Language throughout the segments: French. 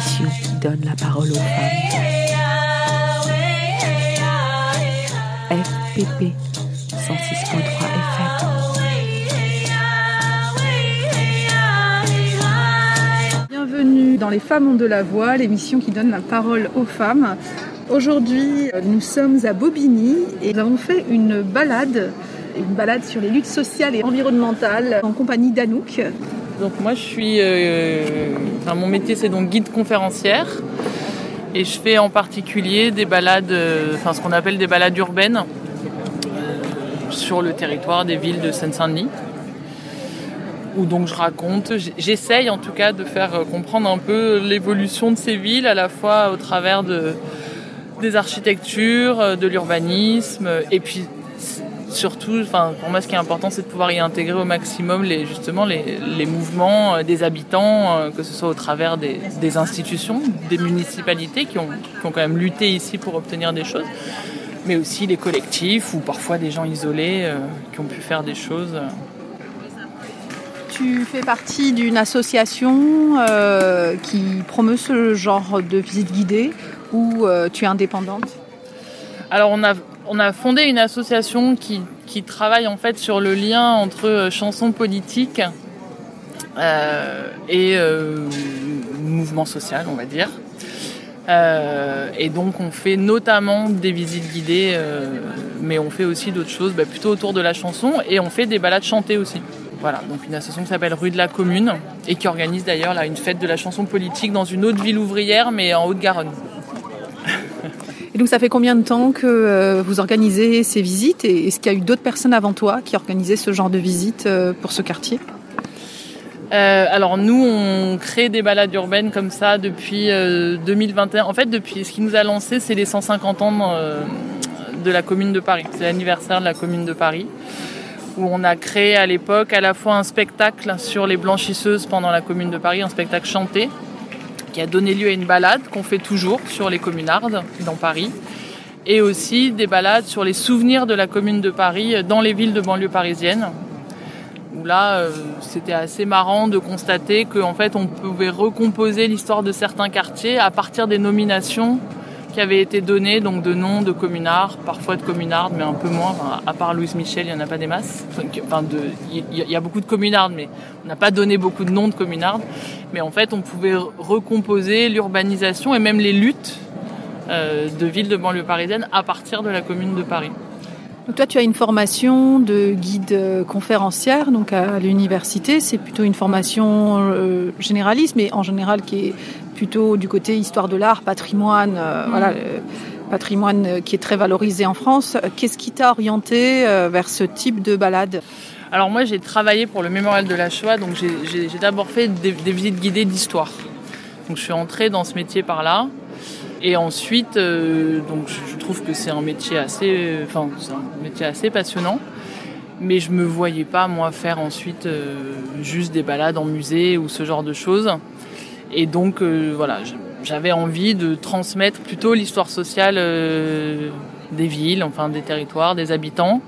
émission qui donne la parole aux femmes. FPP 106.3 FM. Bienvenue dans Les Femmes ont de la voix, l'émission qui donne la parole aux femmes. Aujourd'hui, nous sommes à Bobigny et nous avons fait une balade, une balade sur les luttes sociales et environnementales en compagnie d'Anouk. Donc moi je suis, euh, enfin, mon métier c'est donc guide conférencière et je fais en particulier des balades, euh, enfin ce qu'on appelle des balades urbaines euh, sur le territoire des villes de Seine-Saint-Denis. Où donc je raconte, j'essaye en tout cas de faire comprendre un peu l'évolution de ces villes à la fois au travers de, des architectures, de l'urbanisme et puis surtout, pour moi, ce qui est important, c'est de pouvoir y intégrer au maximum les, justement les, mouvements euh, des habitants, euh, que ce soit au travers des, institutions, des municipalités qui ont, quand même lutté ici pour obtenir des choses, mais aussi les collectifs ou parfois des gens isolés euh, qui ont pu faire des choses. Tu fais partie d'une association qui promeut ce genre de visite guidée ou tu es indépendante? Alors on a on a fondé une association qui, travaille en fait sur le lien entre euh, chansons politiques euh, et euh, mouvement social, on va dire. Et donc on fait notamment des visites guidées, mais on fait aussi d'autres choses, bah, plutôt autour de la chanson, et on fait des balades chantées aussi. Voilà, donc une association qui s'appelle Rue de la Commune et qui organise d'ailleurs là une fête de la chanson politique dans une autre ville ouvrière, mais en Haute-Garonne. Donc ça fait combien de temps que euh, vous organisez ces visites et est-ce qu'il y a eu d'autres personnes avant toi qui organisaient ce genre de visites euh, pour ce quartier? Euh, alors nous, on crée des balades urbaines comme ça depuis euh, 2021. En fait, depuis ce qui nous a lancé, c'est les 150 ans de la Commune de Paris. C'est l'anniversaire de la Commune de Paris, où on a créé à l'époque à la fois un spectacle sur les blanchisseuses pendant la Commune de Paris, un spectacle chanté, qui a donné lieu à une balade qu'on fait toujours sur les communardes dans Paris, et aussi des balades sur les souvenirs de la Commune de Paris dans les villes de banlieue parisienne, où là, euh, c'était assez marrant de constater qu'en fait, on pouvait recomposer l'histoire de certains quartiers à partir des nominations qui avaient été données, donc de noms de communards, parfois de communardes, mais un peu moins. À part Louise Michel, il n'y en a pas des masses. Enfin, de, il y, a beaucoup de communardes, mais on n'a pas donné beaucoup de noms de communardes. Mais en fait, on pouvait recomposer l'urbanisation et même les luttes euh, de villes de banlieue parisienne à partir de la commune de Paris. Donc toi, tu as une formation de guide conférencière donc à l'université. C'est plutôt une formation euh, généraliste, mais en général qui est plutôt du côté histoire de l'art, patrimoine, euh, mmh. voilà, patrimoine qui est très valorisé en France. Qu'est-ce qui t'a orienté euh, vers ce type de balade? Alors moi, j'ai travaillé pour le mémorial de la Shoah, donc j'ai d'abord fait des, des visites guidées d'histoire. Donc je suis entrée dans ce métier par là. Et ensuite, euh, donc je trouve que c'est un métier assez, enfin c'est un métier assez passionnant. Mais je me voyais pas moi faire ensuite euh, juste des balades en musée ou ce genre de choses. Et donc euh, voilà, j'avais envie de transmettre plutôt l'histoire sociale euh, des villes, enfin des territoires, des habitants.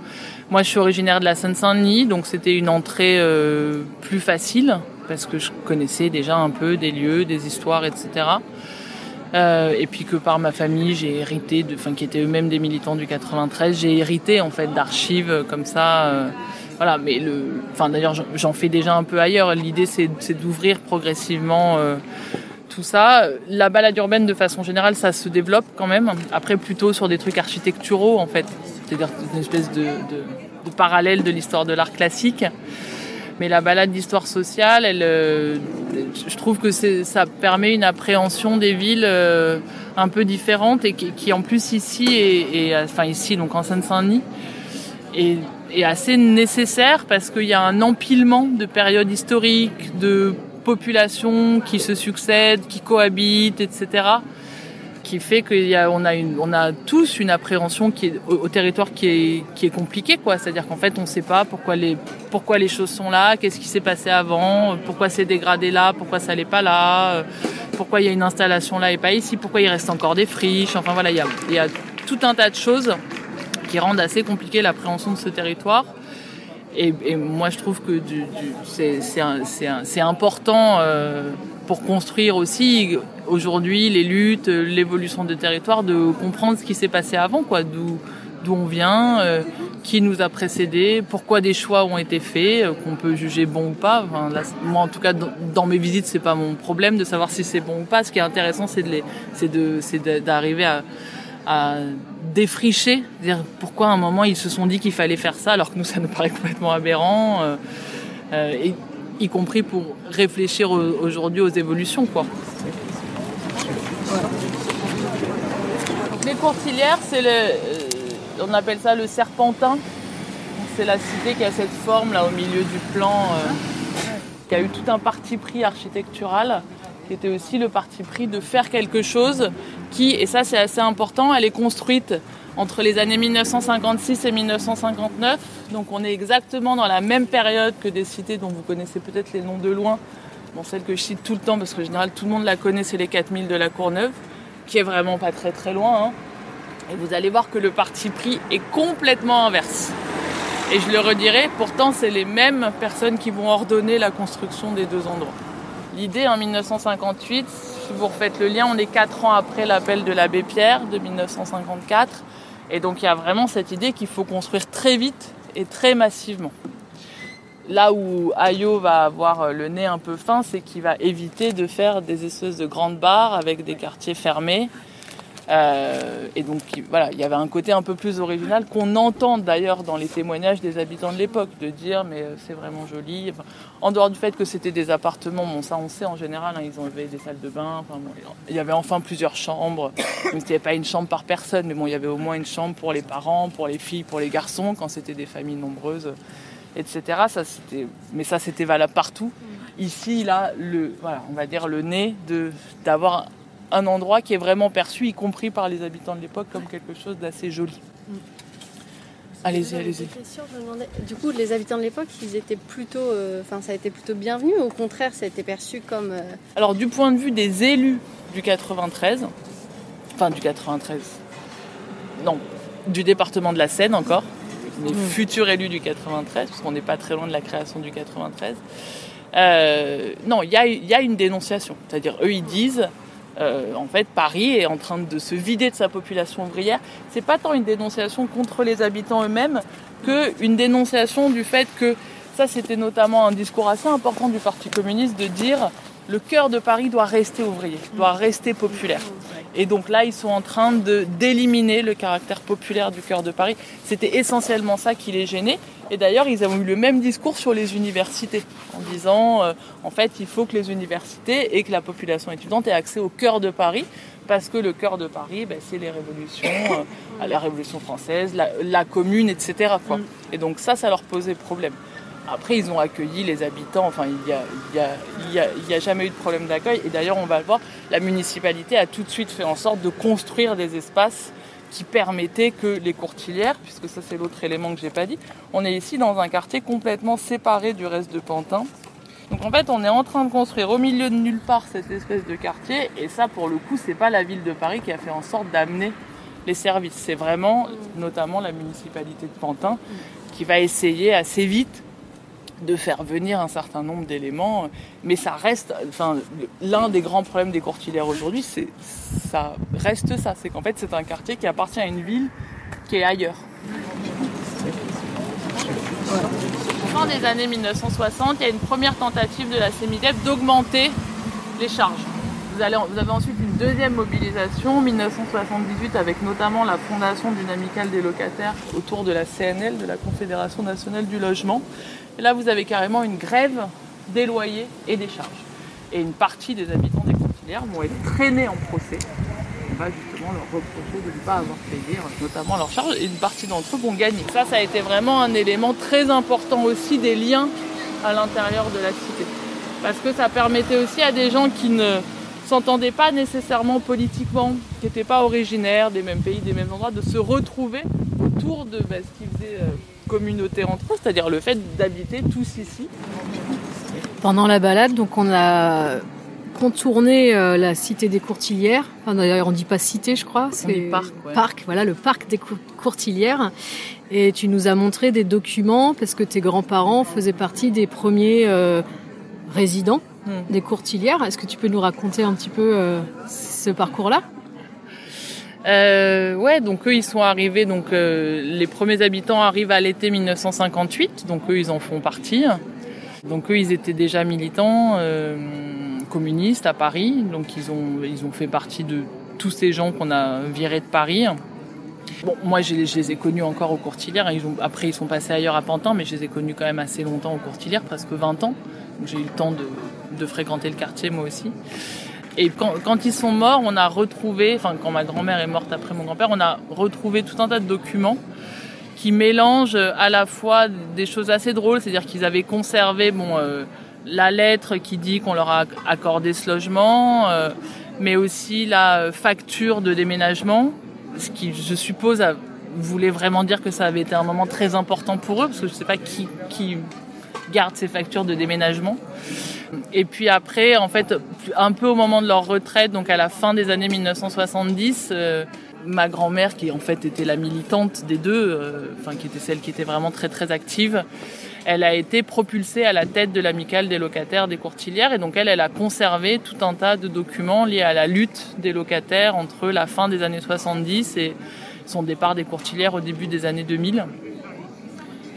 Moi, je suis originaire de la Seine-Saint-Denis, donc c'était une entrée euh, plus facile parce que je connaissais déjà un peu des lieux, des histoires, etc. Euh, et puis que par ma famille, j'ai hérité, de, enfin qui étaient eux-mêmes des militants du 93, j'ai hérité en fait d'archives comme ça. Voilà, mais le, enfin d'ailleurs j'en fais déjà un peu ailleurs. L'idée c'est d'ouvrir progressivement euh, tout ça. La balade urbaine de façon générale, ça se développe quand même. Après plutôt sur des trucs architecturaux en fait, c'est-à-dire une espèce de, parallèle de l'histoire de l'art classique mais la balade d'histoire sociale, euh, je trouve que ça permet une appréhension des villes euh, un peu différente et qui, en plus ici et enfin ici donc en Seine-Saint-Denis est, est, assez nécessaire parce qu'il y a un empilement de périodes historiques, de populations qui se succèdent, qui cohabitent, etc qui fait qu'on a, a, tous une appréhension qui est, au, territoire qui est, qui est compliquée. C'est-à-dire qu'en fait, on ne sait pas pourquoi les, pourquoi les choses sont là, qu'est-ce qui s'est passé avant, pourquoi c'est dégradé là, pourquoi ça n'est pas là, pourquoi il y a une installation là et pas ici, pourquoi il reste encore des friches. Enfin voilà, il y a, il y a tout un tas de choses qui rendent assez compliqué l'appréhension de ce territoire. Et, moi, je trouve que c'est important. Euh, pour construire aussi aujourd'hui les luttes, l'évolution des territoires, de comprendre ce qui s'est passé avant, quoi, d'où d'où on vient, euh, qui nous a précédés, pourquoi des choix ont été faits, euh, qu'on peut juger bon ou pas. Moi, en tout cas, dans, mes visites, c'est pas mon problème de savoir si c'est bon ou pas. Ce qui est intéressant, c'est d'arriver à défricher, dire pourquoi à un moment ils se sont dit qu'il fallait faire ça, alors que nous, ça nous paraît complètement aberrant. Euh, euh y compris pour réfléchir aujourd'hui aux évolutions, quoi. Les courtilières, c'est le, on appelle ça le serpentin. C'est la cité qui a cette forme là au milieu du plan, euh, qui a eu tout un parti pris architectural, qui était aussi le parti pris de faire quelque chose qui, et ça c'est assez important, elle est construite entre les années 1956 et 1959. Donc on est exactement dans la même période que des cités dont vous connaissez peut-être les noms de loin. Bon, celle que je cite tout le temps parce que en général tout le monde la connaît, c'est les 4000 de la Courneuve, qui est vraiment pas très très loin. Hein. Et vous allez voir que le parti pris est complètement inverse. Et je le redirai, pourtant c'est les mêmes personnes qui vont ordonner la construction des deux endroits. L'idée en 1958, si vous refaites le lien, on est quatre ans après l'appel de l'abbé Pierre de 1954. Et donc il y a vraiment cette idée qu'il faut construire très vite et très massivement. Là où Ayo va avoir le nez un peu fin, c'est qu'il va éviter de faire des espèces de grandes barres avec des quartiers fermés euh, et donc voilà, il y avait un côté un peu plus original qu'on entend d'ailleurs dans les témoignages des habitants de l'époque, de dire mais euh, c'est vraiment joli. en dehors du fait que c'était des appartements, bon ça on sait en général, hein, ils ont des salles de bain, il y avait enfin plusieurs chambres, mais c'était pas une chambre par personne, mais bon il y avait au moins une chambre pour les parents, pour les filles, pour les garçons quand c'était des familles nombreuses, etc. Ça c'était, mais ça c'était valable partout. Ici là, le voilà, on va dire le nez de d'avoir un endroit qui est vraiment perçu, y compris par les habitants de l'époque, comme quelque chose d'assez joli. Mm. Allez-y, allez-y. Du coup, les habitants de l'époque, ils étaient plutôt, euh, enfin, ça a été plutôt bienvenu. Au contraire, ça a été perçu comme. Euh, Alors, du point de vue des élus du 93, enfin du 93, non, du département de la Seine encore, les mm. futurs élus du 93, parce qu'on n'est pas très loin de la création du 93. Euh, non, il y y a une dénonciation. C'est-à-dire, eux, ils disent euh, en fait, Paris est en train de se vider de sa population ouvrière. C'est pas tant une dénonciation contre les habitants eux-mêmes qu'une dénonciation du fait que ça, c'était notamment un discours assez important du Parti communiste de dire le cœur de Paris doit rester ouvrier, doit rester populaire. Et donc là, ils sont en train de d'éliminer le caractère populaire du cœur de Paris. C'était essentiellement ça qui les gênait. Et d'ailleurs, ils ont eu le même discours sur les universités, en disant, euh, en fait, il faut que les universités et que la population étudiante ait accès au cœur de Paris, parce que le cœur de Paris, ben, c'est les révolutions, euh, la Révolution française, la, Commune, etc. Et donc ça, ça leur posait problème. Après, ils ont accueilli les habitants, enfin, il n'y a, y a, y a, jamais eu de problème d'accueil. Et d'ailleurs, on va le voir, la municipalité a tout de suite fait en sorte de construire des espaces qui permettait que les courtilières, puisque ça c'est l'autre élément que j'ai pas dit, on est ici dans un quartier complètement séparé du reste de Pantin. Donc en fait, on est en train de construire au milieu de nulle part cette espèce de quartier, et ça pour le coup, c'est pas la ville de Paris qui a fait en sorte d'amener les services. C'est vraiment, notamment la municipalité de Pantin, qui va essayer assez vite de faire venir un certain nombre d'éléments, mais ça reste, enfin, l'un des grands problèmes des courtilières aujourd'hui, c'est ça reste ça, c'est qu'en fait c'est un quartier qui appartient à une ville qui est ailleurs. Fin des années 1960, il y a une première tentative de la CEMIDEP d'augmenter les charges. Vous avez ensuite une deuxième mobilisation, 1978, avec notamment la fondation dynamicale des locataires autour de la CNL, de la Confédération nationale du logement, là, vous avez carrément une grève des loyers et des charges. Et une partie des habitants des courtilières vont être traînés en procès. On va justement leur reprocher de ne pas avoir payé, notamment leurs charges, et une partie d'entre eux vont gagner. Ça, ça a été vraiment un élément très important aussi des liens à l'intérieur de la cité. Parce que ça permettait aussi à des gens qui ne s'entendaient pas nécessairement politiquement, qui n'étaient pas originaires des mêmes pays, des mêmes endroits, de se retrouver autour de bah, ce qu'ils faisaient euh, communauté entre eux, c'est-à-dire le fait d'habiter tous ici. Pendant la balade, donc on a contourné euh, la cité des Courtilières. D'ailleurs, on dit pas cité, je crois. C'est parc. Parc, voilà, le parc des Courtilières. Et tu nous as montré des documents parce que tes grands-parents faisaient partie des premiers euh, résidents des courtilières. Est-ce que tu peux nous raconter un petit peu euh, ce parcours-là? Euh, ouais, donc eux ils sont arrivés, donc euh, les premiers habitants arrivent à l'été 1958, donc eux ils en font partie. Donc eux ils étaient déjà militants euh, communistes à Paris, donc ils ont ils ont fait partie de tous ces gens qu'on a virés de Paris. Bon, moi je les, ai connus encore aux Courtilières, ils ont, après ils sont passés ailleurs à Pantin, mais je les ai connus quand même assez longtemps aux Courtilières, presque 20 ans. Donc j'ai eu le temps de, de fréquenter le quartier moi aussi. Et quand, quand, ils sont morts, on a retrouvé, enfin quand ma grand-mère est morte après mon grand-père, on a retrouvé tout un tas de documents qui mélangent à la fois des choses assez drôles, c'est-à-dire qu'ils avaient conservé bon euh, la lettre qui dit qu'on leur a accordé ce logement, euh, mais aussi la facture de déménagement, ce qui je suppose voulait vraiment dire que ça avait été un moment très important pour eux, parce que je sais pas qui, qui garde ces factures de déménagement. Et puis après, en fait, un peu au moment de leur retraite, donc à la fin des années 1970, euh, ma grand-mère, qui en fait était la militante des deux, euh, enfin qui était celle qui était vraiment très très active, elle a été propulsée à la tête de l'amicale des locataires des courtilières et donc elle, elle a conservé tout un tas de documents liés à la lutte des locataires entre la fin des années 70 et son départ des courtilières au début des années 2000.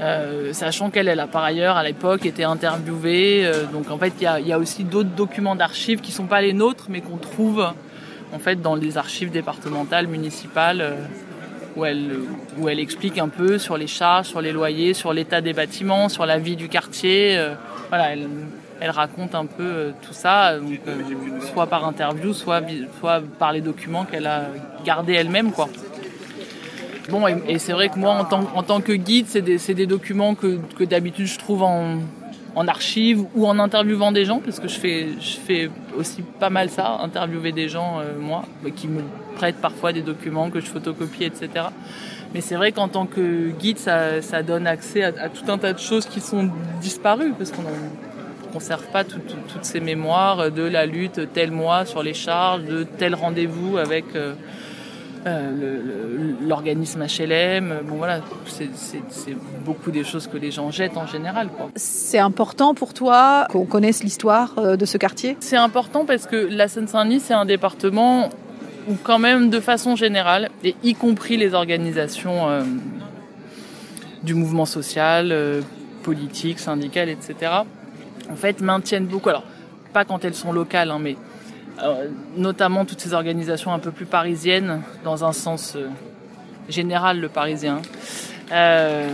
Euh, sachant qu'elle, elle a par ailleurs à l'époque été interviewée. Euh, donc en fait, il y a, aussi d'autres documents d'archives qui sont pas les nôtres, mais qu'on trouve en fait dans les archives départementales, municipales, euh, où elle où elle explique un peu sur les charges, sur les loyers, sur l'état des bâtiments, sur la vie du quartier. Voilà, elle, elle raconte un peu tout ça, soit par interview, soit soit par les documents qu'elle a gardés elle-même, quoi. Bon, et, et c'est vrai que moi, en tant, en tant que guide, c'est des, des, documents que, que d'habitude je trouve en, en archives ou en interviewant des gens, parce que je fais, je fais aussi pas mal ça, interviewer des gens, euh, moi, qui me prêtent parfois des documents que je photocopie, etc. Mais c'est vrai qu'en tant que guide, ça, ça donne accès à, tout un tas de choses qui sont disparues, parce qu'on ne conserve pas tout, tout, toutes ces mémoires de la lutte tel mois sur les charges, de tel rendez-vous avec... Euh, euh, l'organisme HLM. Bon voilà, c'est beaucoup des choses que les gens jettent en général. C'est important pour toi qu'on connaisse l'histoire euh, de ce quartier? C'est important parce que la Seine-Saint-Denis, c'est un département où quand même de façon générale, et y compris les organisations euh, du mouvement social, euh, politique, syndical, etc., en fait maintiennent beaucoup. Alors, pas quand elles sont locales, hein, mais notamment toutes ces organisations un peu plus parisiennes, dans un sens euh, général le parisien. Euh,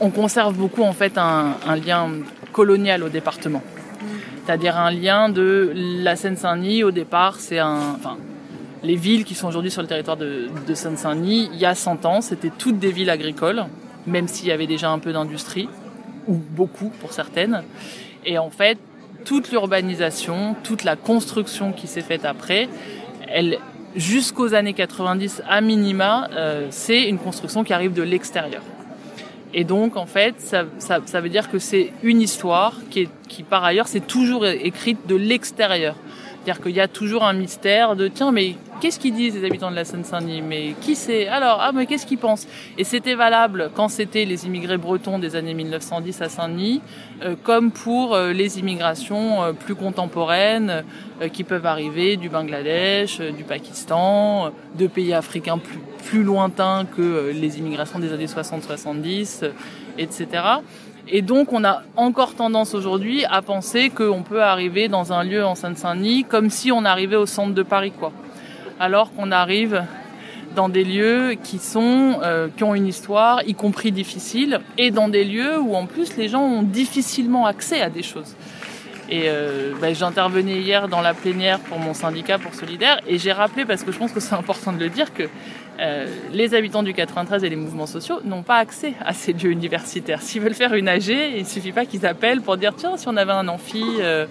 on conserve beaucoup en fait un, un lien colonial au département. C'est-à-dire un lien de la Seine-Saint-Denis au départ, c'est un, enfin, les villes qui sont aujourd'hui sur le territoire de, de Seine-Saint-Denis, il y a 100 ans, c'était toutes des villes agricoles, même s'il y avait déjà un peu d'industrie, ou beaucoup pour certaines. Et en fait, toute l'urbanisation, toute la construction qui s'est faite après, elle, jusqu'aux années 90 à minima, euh, c'est une construction qui arrive de l'extérieur. Et donc, en fait, ça, ça, ça veut dire que c'est une histoire qui, est, qui par ailleurs, c'est toujours écrite de l'extérieur. C'est-à-dire qu'il y a toujours un mystère de tiens, mais qu'est-ce qu'ils disent les habitants de la Seine-Saint-Denis? Mais qui c'est? Alors, ah, mais qu'est-ce qu'ils pensent? Et c'était valable quand c'était les immigrés bretons des années 1910 à Saint-Denis, euh, comme pour euh, les immigrations euh, plus contemporaines qui peuvent arriver du Bangladesh, du Pakistan, de pays africains plus, plus lointains que les immigrations des années 60-70, etc. Et donc, on a encore tendance aujourd'hui à penser qu'on peut arriver dans un lieu en Seine-Saint-Denis comme si on arrivait au centre de Paris, quoi. Alors qu'on arrive dans des lieux qui sont euh, qui ont une histoire, y compris difficile, et dans des lieux où en plus les gens ont difficilement accès à des choses. Et euh, bah, j'intervenais hier dans la plénière pour mon syndicat pour Solidaire et j'ai rappelé, parce que je pense que c'est important de le dire, que euh, les habitants du 93 et les mouvements sociaux n'ont pas accès à ces lieux universitaires. S'ils veulent faire une AG, il suffit pas qu'ils appellent pour dire tiens, si on avait un amphi, euh,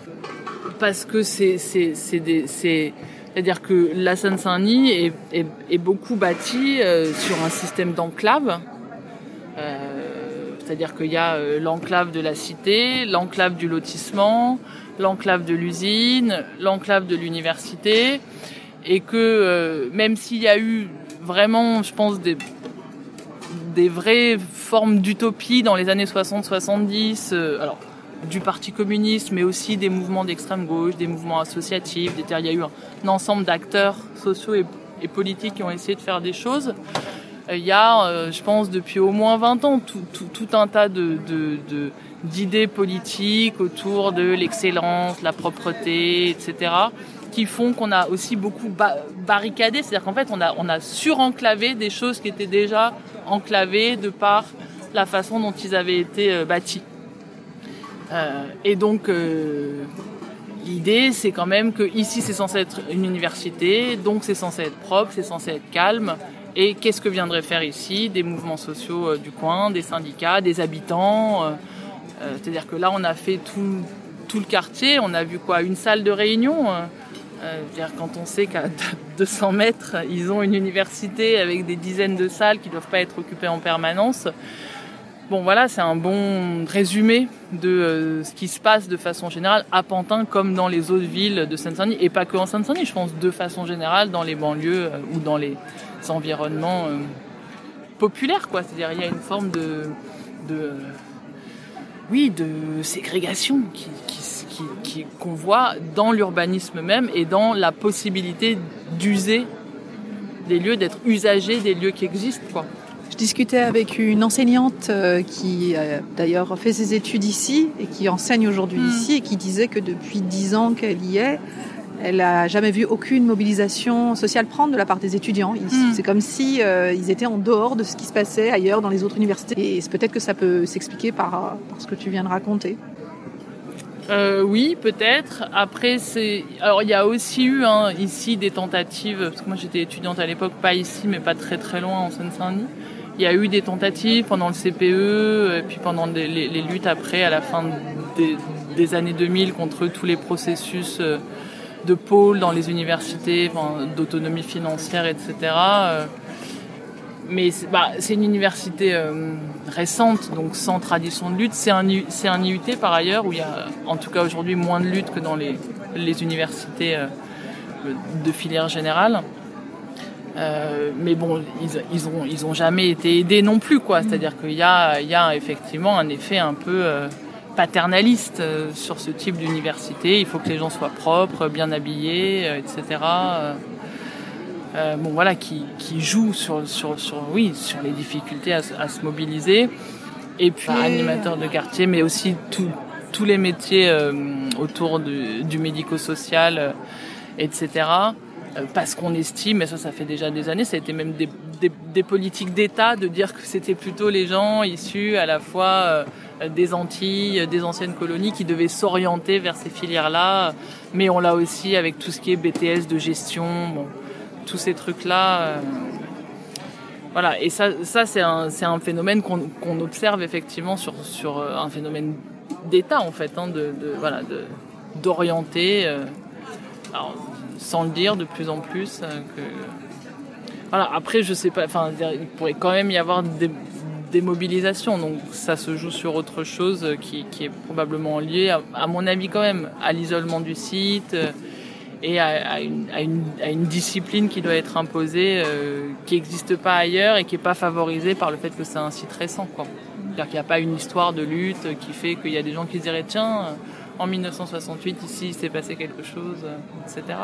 parce que c'est c'est-à-dire que la Seine-Saint-Denis est, est, est, beaucoup bâtie euh, sur un système d'enclave. C'est-à-dire qu'il y a euh, l'enclave de la cité, l'enclave du lotissement, l'enclave de l'usine, l'enclave de l'université, et que euh, même s'il y a eu vraiment, je pense, des, des vraies formes d'utopie dans les années 60-70, euh, alors du Parti communiste, mais aussi des mouvements d'extrême gauche, des mouvements associatifs. Il y a eu un, ensemble d'acteurs sociaux et, politiques qui ont essayé de faire des choses. Euh, il y a, euh, je pense, depuis au moins 20 ans, tout, un tas de, d'idées politiques autour de l'excellence, la propreté, etc., qui font qu'on a aussi beaucoup barricadé. C'est-à-dire qu'en fait, on a, on a surenclavé des choses qui étaient déjà enclavées de par la façon dont ils avaient été euh, bâtis. Euh, et donc, euh, l'idée, c'est quand même que ici, c'est censé être une université, donc c'est censé être propre, c'est censé être calme. Et qu'est-ce que viendraient faire ici? Des mouvements sociaux du coin, des syndicats, des habitants C'est-à-dire que là, on a fait tout, tout le quartier, on a vu quoi? Une salle de réunion quand on sait qu'à 200 mètres, ils ont une université avec des dizaines de salles qui ne doivent pas être occupées en permanence, Bon voilà, c'est un bon résumé de euh, ce qui se passe de façon générale à Pantin comme dans les autres villes de Seine-Saint-Denis et pas que en Seine-Saint-Denis, je pense de façon générale dans les banlieues euh, ou dans les environnements euh, populaires quoi. C'est-à-dire il y a une forme de, oui de ségrégation qui, qu'on voit dans l'urbanisme même et dans la possibilité d'user des lieux, d'être usagers des lieux qui existent quoi. Je discutais avec une enseignante euh, qui a d'ailleurs fait ses études ici et qui enseigne aujourd'hui hmm. ici et qui disait que depuis dix ans qu'elle y est, elle n'a jamais vu aucune mobilisation sociale prendre de la part des étudiants. Hmm. C'est comme si euh, ils étaient en dehors de ce qui se passait ailleurs dans les autres universités. Et peut-être que ça peut s'expliquer par, ce que tu viens de raconter. Euh, oui, peut-être. Après, c'est. Alors, il y a aussi eu hein, ici des tentatives, parce que moi j'étais étudiante à l'époque, pas ici, mais pas très très loin en Seine-Saint-Denis. Il y a eu des tentatives pendant le CPE, et puis pendant les, luttes après, à la fin des, années 2000, contre tous les processus euh, de pôle dans les universités, d'autonomie financière, etc. Euh. Mais bah, c'est une université euh, récente, donc sans tradition de lutte. C'est un, IUT par ailleurs, où il y a en tout cas aujourd'hui moins de lutte que dans les, universités de filière générale. Euh, mais bon, ils, ils, jamais été aidés non plus, quoi. C'est-à-dire qu'il y a, effectivement un effet un peu euh, paternaliste euh, sur ce type d'université. Il faut que les gens soient propres, bien habillés, etc. bon, voilà, qui, qui joue sur, sur, sur, oui, sur les difficultés à, se mobiliser. Et puis, animateur de quartier, mais aussi tous les métiers autour du, du médico-social, etc. Euh, parce qu'on estime, et ça ça fait déjà des années, ça a été même des, des, politiques d'État de dire que c'était plutôt les gens issus à la fois euh, des Antilles, des anciennes colonies qui devaient s'orienter vers ces filières-là, mais on l'a aussi avec tout ce qui est BTS de gestion, bon, tous ces trucs-là. Euh, voilà, et ça, ça c'est un, phénomène qu'on observe effectivement sur, sur un phénomène d'État en fait, hein, de, de, voilà, d'orienter. alors, sans le dire de plus en plus. Euh, que... Voilà, après, je sais pas, enfin, il pourrait quand même y avoir des, mobilisations, donc ça se joue sur autre chose qui, est probablement lié, à, mon avis quand même, à l'isolement du site euh, et à, une, discipline qui doit être imposée, euh, qui n'existe pas ailleurs et qui n'est pas favorisée par le fait que c'est un site récent. C'est-à-dire qu'il n'y a pas une histoire de lutte qui fait qu'il y a des gens qui se diraient tiens, en 1968, ici, il s'est passé quelque chose, etc.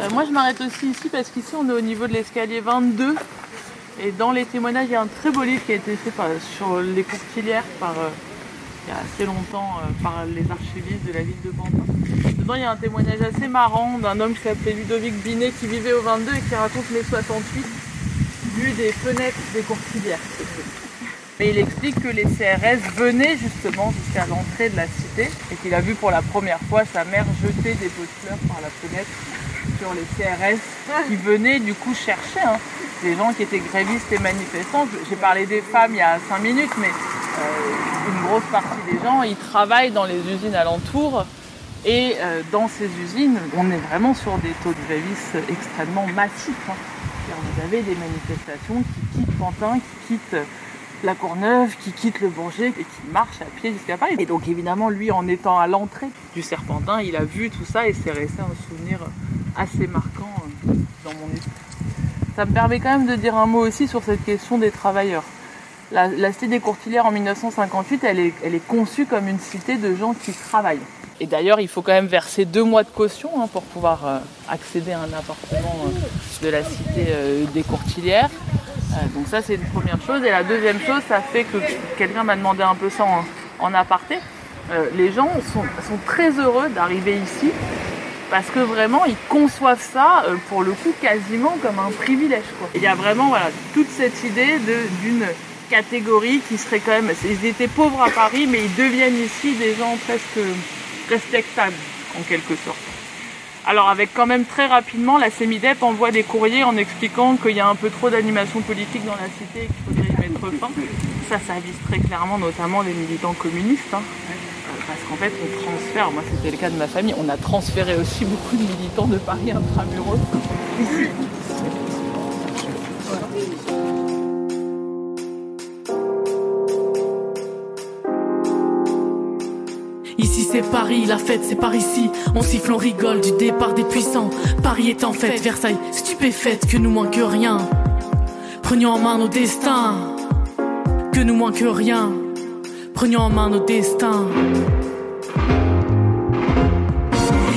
Euh, moi, je m'arrête aussi ici parce qu'ici, on est au niveau de l'escalier 22. Et dans les témoignages, il y a un très beau livre qui a été fait sur les courtilières par, euh, il y a assez longtemps euh, par les archivistes de la ville de Pantin. Dedans, il y a un témoignage assez marrant d'un homme qui s'appelait Ludovic Binet qui vivait au 22 et qui raconte les 68 vu des fenêtres des courtilières. Mais il explique que les CRS venaient justement jusqu'à l'entrée de la cité et qu'il a vu pour la première fois sa mère jeter des pots de fleurs par la fenêtre sur les CRS qui venaient du coup chercher hein, des gens qui étaient grévistes et manifestants. J'ai parlé des femmes il y a cinq minutes, mais euh, une grosse partie des gens, ils travaillent dans les usines alentours. Et euh, dans ces usines, on est vraiment sur des taux de grévistes extrêmement massifs. Hein. Vous avez des manifestations qui quittent Pantin, qui quittent la Courneuve, qui quitte le Bourget et qui marche à pied jusqu'à Paris. Et donc évidemment, lui, en étant à l'entrée du Serpentin, il a vu tout ça et c'est resté un souvenir assez marquant euh, dans mon esprit. Ça me permet quand même de dire un mot aussi sur cette question des travailleurs. la, cité des Courtilières en 1958, elle est, conçue comme une cité de gens qui travaillent. Et d'ailleurs, il faut quand même verser deux mois de caution hein, pour pouvoir euh, accéder à un appartement euh, de la cité euh, des Courtilières. Donc ça, c'est une première chose. Et la deuxième chose, ça fait que quelqu'un m'a demandé un peu ça en, aparté. Les gens sont très heureux d'arriver ici parce que vraiment ils conçoivent ça euh, pour le coup quasiment comme un privilège. quoi. Il y a vraiment voilà, toute cette idée d'une catégorie qui serait quand même. Ils étaient pauvres à Paris, mais ils deviennent ici des gens presque respectables en quelque sorte. Alors avec quand même très rapidement, la CEMIDEP envoie des courriers en expliquant qu'il y a un peu trop d'animation politique dans la cité et qu'il faudrait y mettre fin. Ça, ça vise très clairement notamment les militants communistes. hein. Parce qu'en fait, on transfère, moi c'était le cas de ma famille, on a transféré aussi beaucoup de militants de Paris intramuros ici. Ici c'est Paris, la fête c'est par ici. On siffle, on rigole du départ des puissants. Paris est en fête, Versailles stupéfaite, que nous manque rien. Prenions en main nos destins, que nous manque rien. Prenions en main nos destins.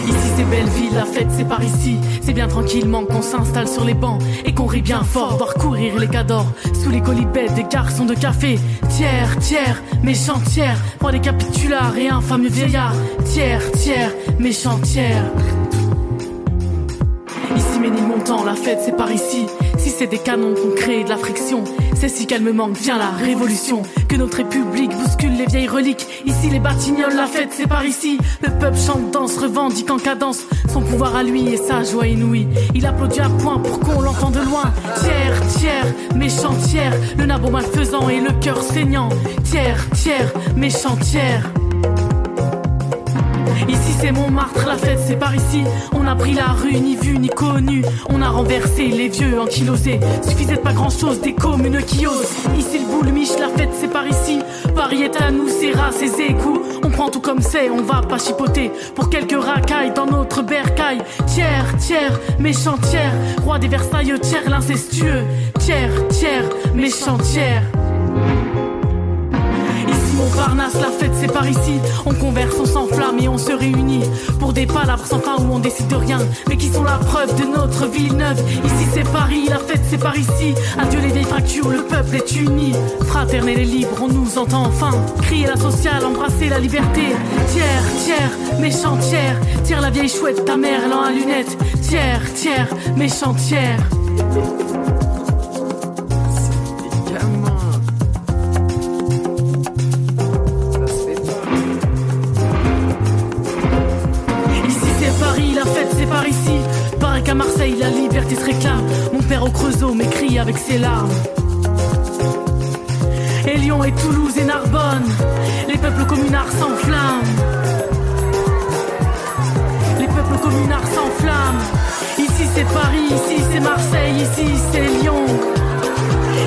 Ici c'est Belleville, la fête c'est par ici. C'est bien tranquillement qu'on s'installe sur les bancs et qu'on rit bien fort, voir courir les cadors sous les colibètes des garçons de café. Tiers, tiers, méchant tiers, pour des capitulars et un fameux vieillard. Tiers, tiers, méchant tiers. Ici Ménilmontant, la fête c'est par ici. C'est des canons qu'on crée de la friction, c'est si calmement que vient la révolution. Que notre république bouscule les vieilles reliques. Ici les batignolles, la fête c'est par ici. Le peuple chante, danse, revendique en cadence son pouvoir à lui et sa joie inouïe. Il applaudit à point pour qu'on l'entende de loin. Tiers, tiers, méchant tiers, le nabot malfaisant et le cœur saignant. Tiers, tiers, méchant tiers. Ici c'est Montmartre, la fête c'est par ici. On a pris la rue, ni vu ni connu. On a renversé les vieux ankylosés. Suffisait de pas grand chose, des communes qui osent. Ici le boule miche, la fête c'est par ici. Paris est à nous, c'est rats, ses écous. On prend tout comme c'est, on va pas chipoter. Pour quelques racailles dans notre bercaille. Tiers, tiers, méchant tiers. Roi des Versailles, tiers, l'incestueux. Tiers, tiers, méchant tiers. La fête c'est par ici. On converse, on s'enflamme et on se réunit pour des palabres sans fin où on décide de rien, mais qui sont la preuve de notre ville neuve? Ici c'est Paris, la fête c'est par ici. Adieu les vieilles fractures, le peuple est uni. Fraternel et libre, on nous entend enfin. Crier la sociale, embrasser la liberté. Tiers, tiers, méchant tiers. Tire la vieille chouette, ta mère, elle en a lunettes. Tiers, tiers, méchant tiers. Marseille, la liberté se réclame. Mon père au Creusot m'écrit avec ses larmes. Et Lyon et Toulouse et Narbonne, les peuples communards s'enflamment. Les peuples communards s'enflamment. Ici c'est Paris, ici c'est Marseille, ici c'est Lyon.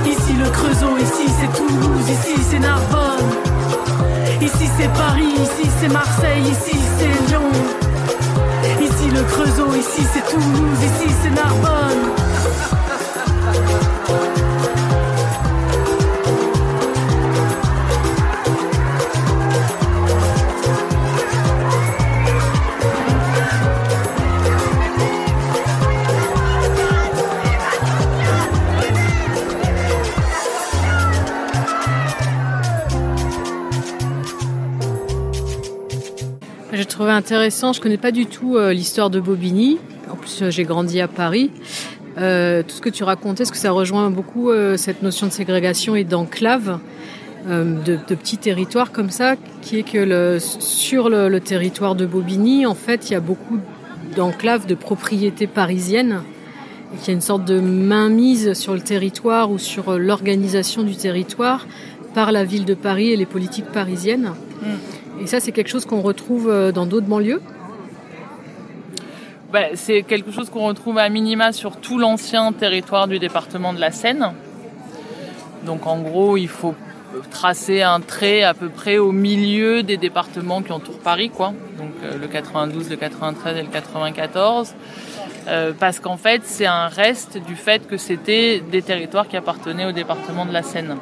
Ici le Creusot, ici c'est Toulouse, ici c'est Narbonne. Ici c'est Paris, ici c'est Marseille, ici c'est Lyon. Le Creusot, ici c'est Toulouse, ici c'est Narbonne. Trouvé intéressant, je connais pas du tout euh, l'histoire de Bobigny. En plus, euh, j'ai grandi à Paris. Euh, tout ce que tu racontais, est-ce que ça rejoint beaucoup cette notion de ségrégation et d'enclave, de, petits territoires comme ça, qui est que sur le, territoire de Bobigny, en fait, il y a beaucoup d'enclaves de propriétés parisiennes et qu'il y a une sorte de mainmise sur le territoire ou sur l'organisation du territoire par la ville de Paris et les politiques parisiennes. Et ça, c'est quelque chose qu'on retrouve euh, dans d'autres banlieues. Bah, c'est quelque chose qu'on retrouve à minima sur tout l'ancien territoire du département de la Seine. Donc en gros, il faut tracer un trait à peu près au milieu des départements qui entourent Paris, quoi. Donc euh, le 92, le 93 et le 94. Euh, parce qu'en fait, c'est un reste du fait que c'était des territoires qui appartenaient au département de la Seine.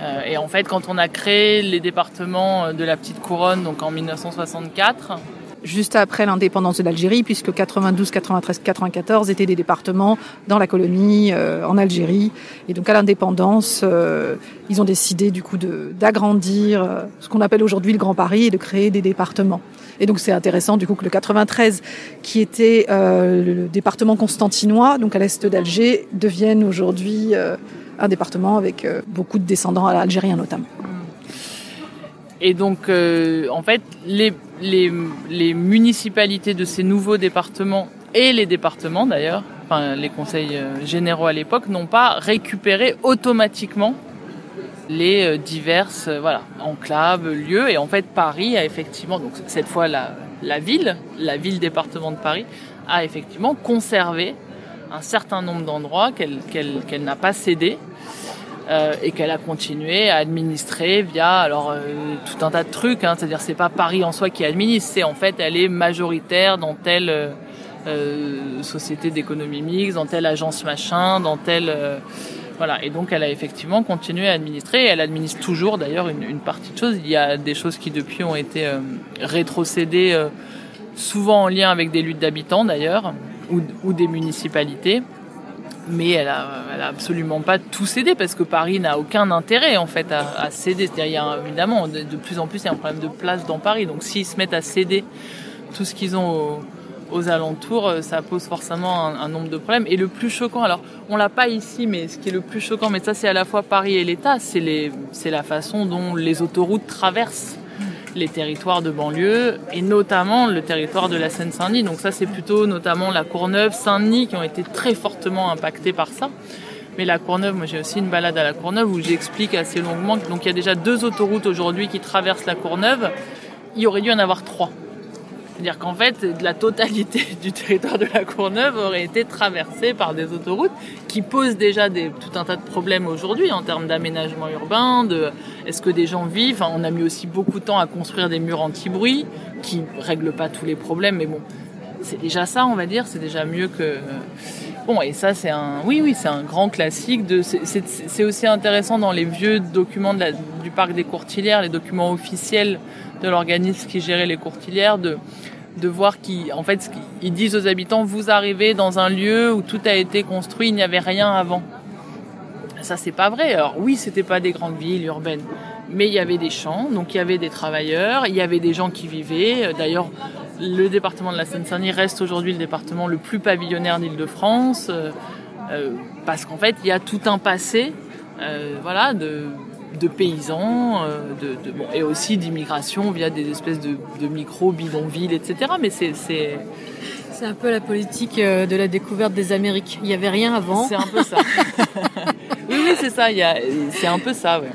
Euh, et en fait, quand on a créé les départements de la petite couronne, donc en 1964, juste après l'indépendance de l'Algérie, puisque 92, 93, 94 étaient des départements dans la colonie euh, en Algérie. Et donc à l'indépendance, euh, ils ont décidé du coup d'agrandir euh, ce qu'on appelle aujourd'hui le Grand Paris et de créer des départements. Et donc c'est intéressant du coup que le 93, qui était euh, le département constantinois, donc à l'est d'Alger, devienne aujourd'hui euh, un département avec euh, beaucoup de descendants algériens notamment. Et donc, euh, en fait, les, les, les, municipalités de ces nouveaux départements et les départements d'ailleurs, enfin les conseils euh, généraux à l'époque, n'ont pas récupéré automatiquement les diverses voilà enclaves, lieux. Et en fait, Paris a effectivement, donc cette fois la, la ville, la ville département de Paris, a effectivement conservé un certain nombre d'endroits qu'elle qu'elle qu'elle n'a pas cédés euh, et qu'elle a continué à administrer via alors euh, tout un tas de trucs. Hein, C'est-à-dire c'est pas Paris en soi qui administre, c'est en fait elle est majoritaire dans telle euh, société d'économie mixte, dans telle agence machin, dans telle voilà. Et donc elle a effectivement continué à administrer. Elle administre toujours d'ailleurs une, une, partie de choses. Il y a des choses qui depuis ont été rétrocédées, souvent en lien avec des luttes d'habitants d'ailleurs ou, ou des municipalités mais elle a, absolument pas tout cédé parce que Paris n'a aucun intérêt en fait à, céder. Il y a évidemment de, plus en plus il y a un problème de place dans Paris. Donc s'ils se mettent à céder tout ce qu'ils ont aux, alentours, ça pose forcément un, un, nombre de problèmes. Et le plus choquant, alors on l'a pas ici, mais ce qui est le plus choquant, mais ça c'est à la fois Paris et l'État, c'est la façon dont les autoroutes traversent les territoires de banlieue et notamment le territoire de la Seine-Saint-Denis. Donc ça c'est plutôt notamment la Courneuve, Saint-Denis qui ont été très fortement impactés par ça. Mais la Courneuve, moi j'ai aussi une balade à la Courneuve où j'explique assez longuement. Donc il y a déjà deux autoroutes aujourd'hui qui traversent la Courneuve. Il aurait dû en avoir trois. C'est-à-dire qu'en fait, la totalité du territoire de la Courneuve aurait été traversée par des autoroutes qui posent déjà tout un tas de problèmes aujourd'hui en termes d'aménagement urbain, de est-ce que des gens vivent? On a mis aussi beaucoup de temps à construire des murs anti-bruit qui règlent pas tous les problèmes, mais bon, c'est déjà ça, on va dire, c'est déjà mieux que. Bon, et ça, c'est un, oui, oui, c'est un grand classique. C'est aussi intéressant dans les vieux documents du parc des Courtilières, les documents officiels de l'organisme qui gérait les Courtilières, de, de voir qu'ils, en fait, ils disent aux habitants, vous arrivez dans un lieu où tout a été construit, il n'y avait rien avant. Ça, c'est pas vrai. Alors oui, c'était pas des grandes villes urbaines, mais il y avait des champs, donc il y avait des travailleurs, il y avait des gens qui vivaient. D'ailleurs, le département de la Seine-Saint-Denis reste aujourd'hui le département le plus pavillonnaire d'Île-de-France, euh, euh, parce qu'en fait, il y a tout un passé, euh, voilà, de de paysans, euh, de, de, bon, et aussi d'immigration via des espèces de, de micro bidonvilles, etc. Mais c'est c'est un peu la politique de la découverte des Amériques. Il n'y avait rien avant. C'est un peu ça. oui, oui, c'est ça. C'est un peu ça, ouais.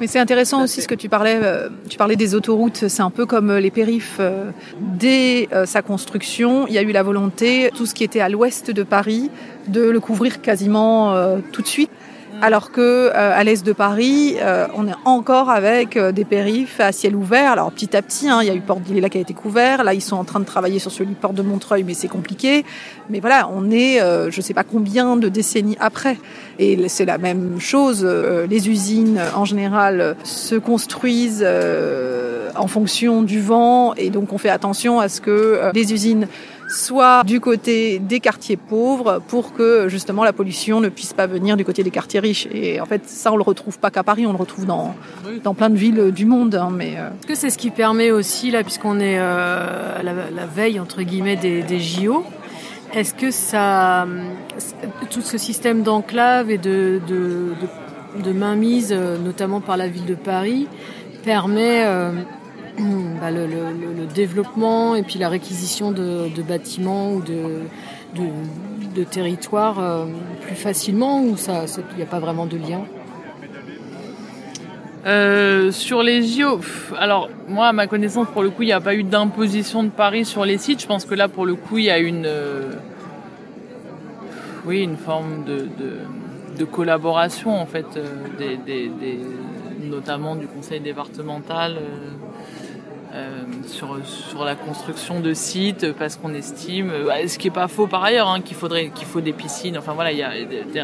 Mais c'est intéressant aussi ce que tu parlais. Tu parlais des autoroutes. C'est un peu comme les périphes. Dès sa construction, il y a eu la volonté, tout ce qui était à l'ouest de Paris, de le couvrir quasiment tout de suite alors que euh, à l'est de Paris, euh, on est encore avec euh, des périphes à ciel ouvert. Alors petit à petit, hein, il y a eu Porte d'Iléla qui a été couvert. Là, ils sont en train de travailler sur celui de Porte de Montreuil, mais c'est compliqué. Mais voilà, on est, je sais pas combien de décennies après, et c'est la même chose. Les usines, en général, se construisent en fonction du vent, et donc on fait attention à ce que les usines soit du côté des quartiers pauvres pour que justement la pollution ne puisse pas venir du côté des quartiers riches. Et en fait, ça, on le retrouve pas qu'à Paris, on le retrouve dans, dans plein de villes du monde. Hein, mais euh... Est-ce que c'est ce qui permet aussi, là, puisqu'on est euh, à la, la, veille, entre guillemets, des, des JO, est-ce que ça, tout ce système d'enclave et de, de, de, de mainmise, notamment par la ville de Paris, permet euh, bah, le, développement et puis la réquisition de, bâtiments ou de, territoires euh, plus facilement ou ça il n'y a pas vraiment de lien? Euh, sur les JO, alors moi à ma connaissance pour le coup il n'y a pas eu d'imposition de Paris sur les sites. Je pense que là pour le coup il y a une, euh, oui une forme de, collaboration en fait, notamment du conseil départemental sur, sur la construction de sites parce qu'on estime, euh, ce qui est pas faux par ailleurs, hein, qu'il faudrait qu'il faut des piscines. Enfin voilà, il y a,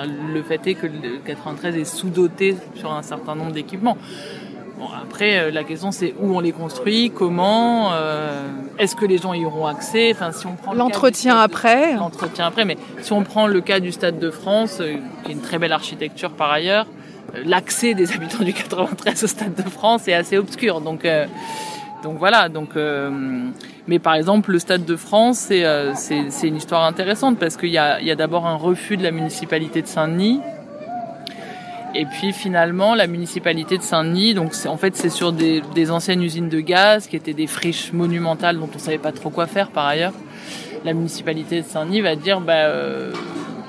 le fait est que le 93 est sous-doté sur un certain nombre d'équipements. Bon, après, euh, la question c'est où on les construit, comment, est-ce que les gens y auront accès? Enfin, si on prend l'entretien après. L'entretien après, mais si on prend le cas du Stade de France, qui est une très belle architecture par ailleurs, l'accès des habitants du 93 au Stade de France est assez obscur. Donc donc voilà, donc euh, mais par exemple le Stade de France euh, c'est c'est une histoire intéressante parce qu'il y a y a d'abord un refus de la municipalité de Saint-Denis et puis finalement la municipalité de Saint-Denis donc en fait c'est sur des, des anciennes usines de gaz qui étaient des friches monumentales dont on savait pas trop quoi faire par ailleurs. La municipalité de Saint-Denis va dire bah euh,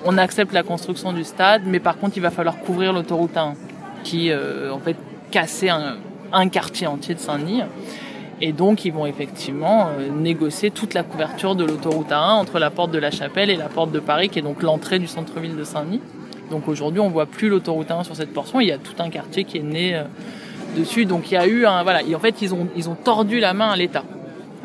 on accepte la construction du stade mais par contre il va falloir couvrir l'autoroute 1 qui en fait cassait un, un quartier entier de Saint-Denis. Et donc, ils vont effectivement euh, négocier toute la couverture de l'autoroute A1 entre la porte de la Chapelle et la porte de Paris, qui est donc l'entrée du centre-ville de Saint-Denis. Donc aujourd'hui, on voit plus l'autoroute A1 sur cette portion. Il y a tout un quartier qui est né euh, dessus. Donc il y a eu un voilà. en fait, ils ont ils ont tordu la main à l'État.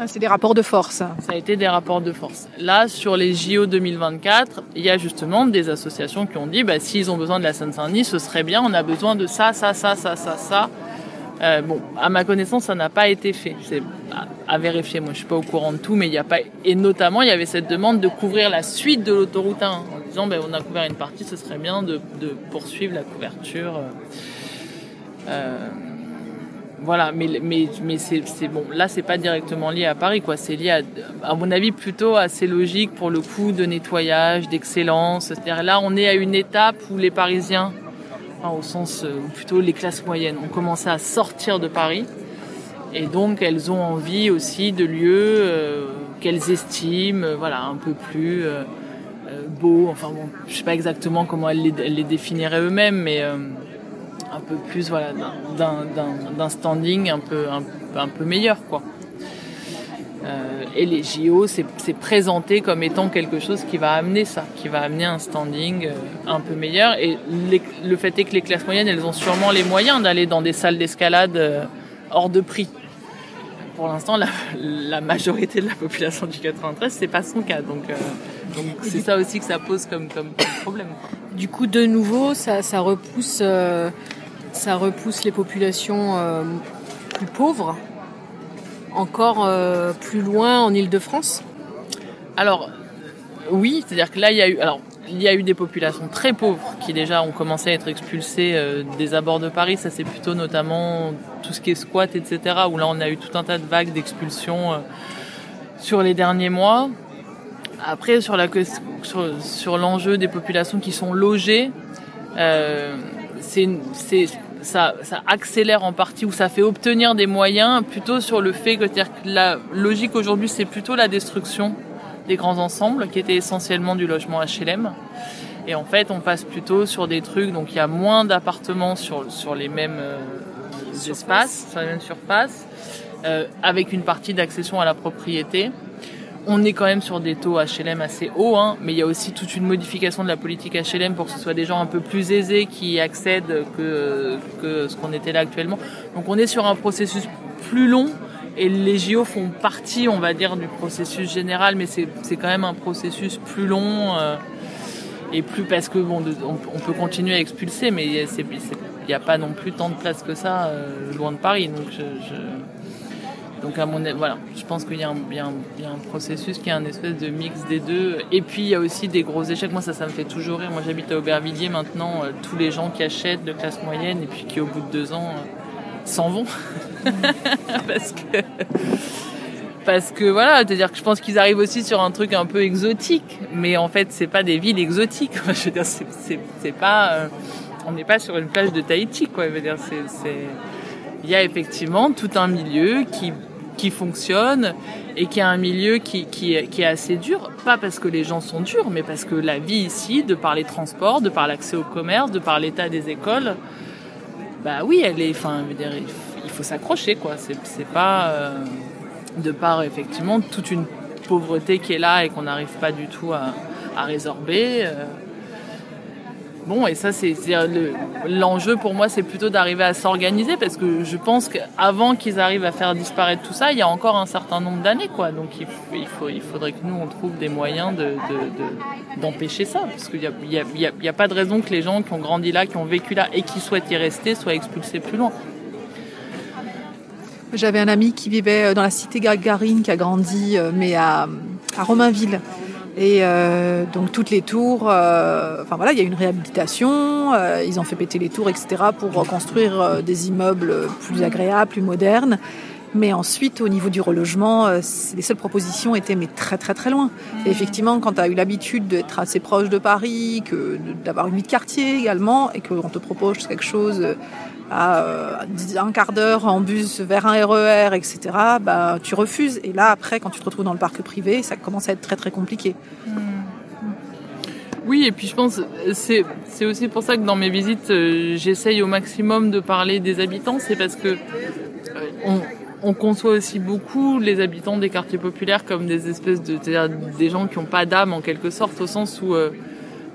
Ah, c'est des rapports de force. Ça a été des rapports de force. Là, sur les JO 2024, il y a justement des associations qui ont dit, bah, s'ils ont besoin de la Seine-Saint-Denis, ce serait bien. On a besoin de ça, ça, ça, ça, ça, ça. Euh, bon, à ma connaissance, ça n'a pas été fait. C'est à, vérifier. Moi, je suis pas au courant de tout, mais il n'y a pas. Et notamment, il y avait cette demande de couvrir la suite de l'autoroute 1 en disant, ben, on a couvert une partie, ce serait bien de, de poursuivre la couverture. Euh, euh voilà, mais mais mais c'est bon. Là, c'est pas directement lié à Paris, quoi. C'est lié, à, à mon avis, plutôt à ces logiques pour le coup de nettoyage, d'excellence. C'est-à-dire là, on est à une étape où les Parisiens au sens euh, ou plutôt les classes moyennes, ont commencé à sortir de Paris. Et donc elles ont envie aussi de lieux euh, qu'elles estiment euh, voilà, un peu plus beaux. Enfin bon, je sais pas exactement comment elles les, définiraient eux-mêmes, mais un peu plus voilà, d'un standing un peu meilleur. quoi. Euh, et les JO, c'est présenté comme étant quelque chose qui va amener ça, qui va amener un standing euh, un peu meilleur. Et le fait est que les classes moyennes, elles ont sûrement les moyens d'aller dans des salles d'escalade euh, hors de prix. Pour l'instant, la, majorité de la population du 93, c'est pas son cas. Donc, c'est ça aussi que ça pose comme, comme, problème. Du coup, de nouveau, ça, ça repousse, ça repousse les populations plus pauvres encore euh, plus loin en Ile-de-France Alors, oui, c'est-à-dire que là, il y a eu. Alors, il y a eu des populations très pauvres qui déjà ont commencé à être expulsées euh, des abords de Paris. Ça, c'est plutôt notamment tout ce qui est squat, etc. Où là, on a eu tout un tas de vagues d'expulsions euh, sur les derniers mois. Après, sur la sur l'enjeu des populations qui sont logées, c'est ça, ça, accélère en partie ou ça fait obtenir des moyens plutôt sur le fait que, que la logique aujourd'hui c'est plutôt la destruction des grands ensembles qui étaient essentiellement du logement HLM. Et en fait, on passe plutôt sur des trucs, donc il y a moins d'appartements sur, sur les mêmes euh, espaces, sur les mêmes surfaces, euh, avec une partie d'accession à la propriété on est quand même sur des taux HLM assez hauts, hein, mais il y a aussi toute une modification de la politique HLM pour que ce soit des gens un peu plus aisés qui accèdent que, ce qu'on était là actuellement. Donc on est sur un processus plus long et les JO font partie, on va dire, du processus général, mais c'est quand même un processus plus long euh, et plus parce que bon, on, peut continuer à expulser, mais il n'y a pas non plus tant de place que ça euh, loin de Paris. Donc à mon voilà, je pense qu'il y, a un processus qui est un espèce de mix des deux. Et puis il y a aussi des gros échecs. Moi ça, ça me fait toujours rire. Moi j'habite à Aubervilliers maintenant. Euh, tous les gens qui achètent de classe moyenne et puis qui au bout de deux ans euh, s'en vont parce que parce que voilà, c'est-à-dire que je pense qu'ils arrivent aussi sur un truc un peu exotique, mais en fait c'est pas des villes exotiques. je veux dire c'est pas euh, on n'est pas sur une plage de Tahiti quoi. Je veux dire c'est il y a effectivement tout un milieu qui qui fonctionne et qui a un milieu qui, qui, est assez dur, pas parce que les gens sont durs, mais parce que la vie ici, de par les transports, de par l'accès au commerce, de par l'état des écoles, bah oui, elle est, enfin, il faut s'accrocher, quoi. C'est pas euh, de par effectivement toute une pauvreté qui est là et qu'on n'arrive pas du tout à, à résorber. Euh, Bon, et ça, c'est l'enjeu pour moi, c'est plutôt d'arriver à s'organiser parce que je pense qu'avant qu'ils arrivent à faire disparaître tout ça, il y a encore un certain nombre d'années, quoi. Donc il, faudrait que nous, on trouve des moyens d'empêcher de, de, ça parce qu'il n'y a, pas de raison que les gens qui ont grandi là, qui ont vécu là et qui souhaitent y rester soient expulsés plus loin. J'avais un ami qui vivait dans la cité Gagarine, qui a grandi, mais à, à Romainville. Et euh, donc toutes les tours, euh, enfin voilà, il y a une réhabilitation, euh, ils ont fait péter les tours, etc. pour construire des immeubles plus agréables, plus modernes. Mais ensuite, au niveau du relogement, les seules propositions étaient mais très très très loin. Et effectivement, quand tu as eu l'habitude d'être assez proche de Paris, que d'avoir une vie de quartier également, et qu'on te propose quelque chose à un quart d'heure en bus vers un RER, etc., bah, tu refuses. Et là, après, quand tu te retrouves dans le parc privé, ça commence à être très très compliqué. Oui, et puis je pense c'est c'est aussi pour ça que dans mes visites, j'essaye au maximum de parler des habitants. C'est parce que on, on, conçoit aussi beaucoup les habitants des quartiers populaires comme des espèces de des gens qui n'ont pas d'âme en quelque sorte, au sens où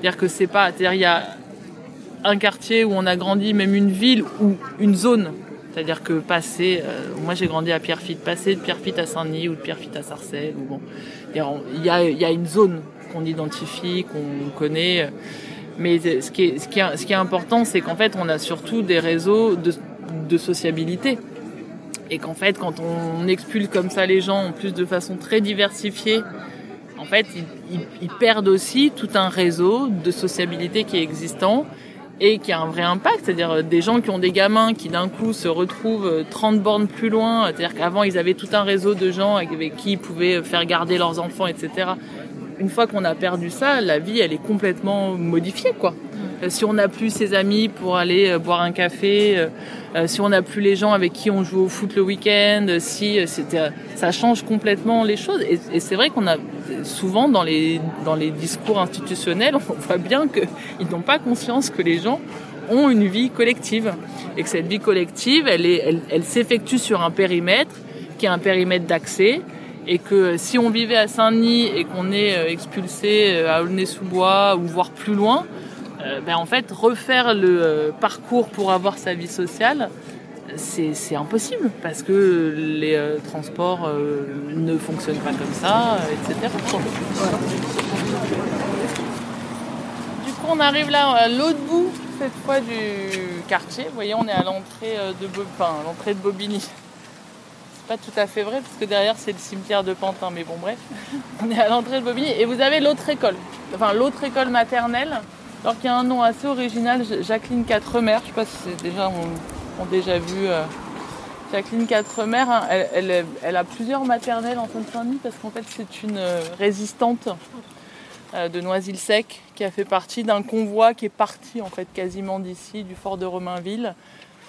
dire que c'est pas, c'est-à-dire il y a un quartier où on a grandi, même une ville ou une zone. C'est-à-dire que passer, euh, moi j'ai grandi à Pierrefitte, passer de Pierrefitte à Saint-Denis ou de Pierrefitte à Sarcelles, ou bon, il y a, une zone qu'on identifie, qu'on connaît. Mais ce qui est, important, c'est qu'en fait, on a surtout des réseaux de, sociabilité. Et qu'en fait, quand on expulse comme ça les gens, en plus de façon très diversifiée, en fait, ils, ils perdent aussi tout un réseau de sociabilité qui est existant et qui a un vrai impact, c'est-à-dire des gens qui ont des gamins qui d'un coup se retrouvent 30 bornes plus loin, c'est-à-dire qu'avant ils avaient tout un réseau de gens avec qui ils pouvaient faire garder leurs enfants, etc. Une fois qu'on a perdu ça, la vie elle est complètement modifiée quoi. Si on n'a plus ses amis pour aller boire un café, si on n'a plus les gens avec qui on joue au foot le week-end, si c'était, ça change complètement les choses. Et, et c'est vrai qu'on a souvent dans les dans les discours institutionnels, on voit bien qu'ils n'ont pas conscience que les gens ont une vie collective et que cette vie collective, elle est, elle, elle s'effectue sur un périmètre qui est un périmètre d'accès et que si on vivait à Saint-Denis et qu'on est expulsé à Aulnay-sous-Bois ou voire plus loin, ben en fait refaire le parcours pour avoir sa vie sociale, c'est impossible parce que les euh, transports euh, ne fonctionnent pas comme ça, etc. Du coup, on arrive là à l'autre bout cette fois du quartier. Vous voyez, on est à l'entrée de, enfin, l'entrée de Bobigny. C'est pas tout à fait vrai parce que derrière c'est le cimetière de Pantin, mais bon bref, on est à l'entrée de Bobigny et vous avez l'autre école, enfin l'autre école maternelle. Alors qu'il y a un nom assez original, Jacqueline Quatremer. Je sais pas si c'est déjà ont déjà vu euh, Jacqueline Quatremer. Hein, elle, a plusieurs maternelles en Seine-Saint-Denis parce qu'en fait c'est une résistante euh, de Noisy-le-Sec qui a fait partie d'un convoi qui est parti en fait quasiment d'ici, du fort de Romainville,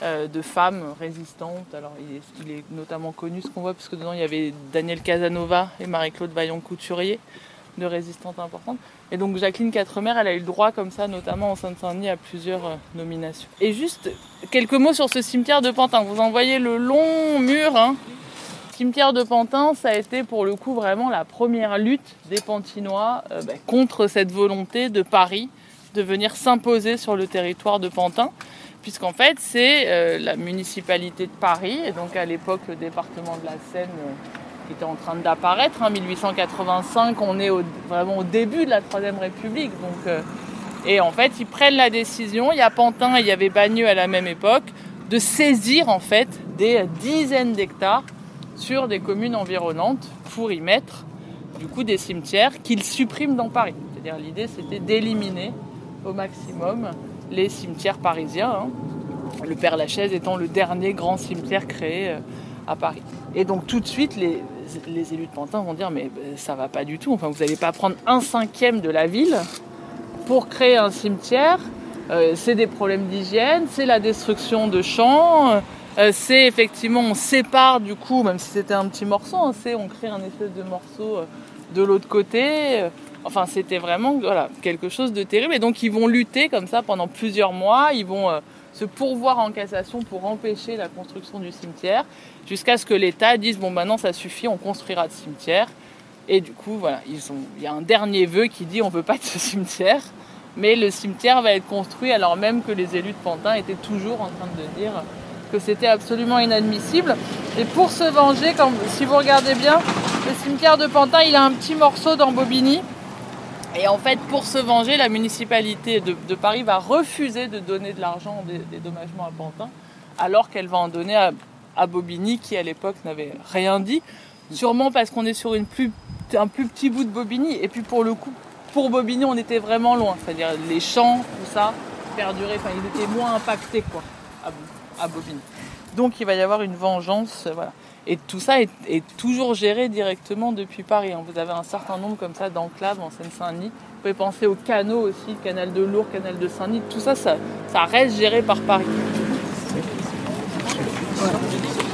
euh, de femmes résistantes. Alors il est, il est, notamment connu ce convoi parce que dedans il y avait Daniel Casanova et Marie-Claude Vaillant-Couturier de résistantes importantes. Et donc Jacqueline Quatremer, elle a eu le droit comme ça, notamment en Seine-Saint-Denis, à plusieurs euh, nominations. Et juste quelques mots sur ce cimetière de Pantin. Vous en voyez le long mur. Hein. Cimetière de Pantin, ça a été pour le coup vraiment la première lutte des Pantinois euh, bah, contre cette volonté de Paris de venir s'imposer sur le territoire de Pantin. Puisqu'en fait, c'est euh, la municipalité de Paris, et donc à l'époque le département de la Seine qui était en train d'apparaître. En hein, 1885, on est vraiment au début de la Troisième République. Donc, euh, et en fait, ils prennent la décision, il y a Pantin et il y avait Bagneux à la même époque, de saisir en fait des dizaines d'hectares sur des communes environnantes pour y mettre du coup des cimetières qu'ils suppriment dans Paris. C'est-à-dire l'idée c'était d'éliminer au maximum les cimetières parisiens. Hein. Le Père Lachaise étant le dernier grand cimetière créé euh, à Paris. Et donc tout de suite, les, les élus de Pantin vont dire mais ça va pas du tout. Enfin, vous n'allez pas prendre un cinquième de la ville pour créer un cimetière. Euh, c'est des problèmes d'hygiène, c'est la destruction de champs, euh, c'est effectivement on sépare du coup, même si c'était un petit morceau, hein, c'est on crée un espèce de morceau euh, de l'autre côté. Enfin, c'était vraiment voilà quelque chose de terrible. Et donc ils vont lutter comme ça pendant plusieurs mois. Ils vont se pourvoir en cassation pour empêcher la construction du cimetière, jusqu'à ce que l'État dise bon maintenant ça suffit, on construira de cimetière. Et du coup voilà, il y a un dernier vœu qui dit on veut pas de ce cimetière. Mais le cimetière va être construit alors même que les élus de Pantin étaient toujours en train de dire que c'était absolument inadmissible. Et pour se venger, si vous regardez bien, le cimetière de Pantin, il a un petit morceau dans. Et en fait, pour se venger, la municipalité de, Paris va refuser de donner de l'argent en dé- dédommagement à Pantin, alors qu'elle va en donner à, Bobigny, qui à l'époque n'avait rien dit. Sûrement parce qu'on est sur un plus petit bout de Bobigny. Et puis pour le coup, pour Bobigny, on était vraiment loin. C'est-à-dire les champs, tout ça, perduraient. Enfin, ils étaient moins impactés, quoi, à, à Bobigny. Donc il va y avoir une vengeance, voilà. Et tout ça est, toujours géré directement depuis Paris. hein. Vous avez un certain nombre comme ça d'enclaves en Seine-Saint-Denis. Vous pouvez penser aux canaux aussi, canal de Lourdes, canal de Saint-Denis. Tout ça, ça, reste géré par Paris.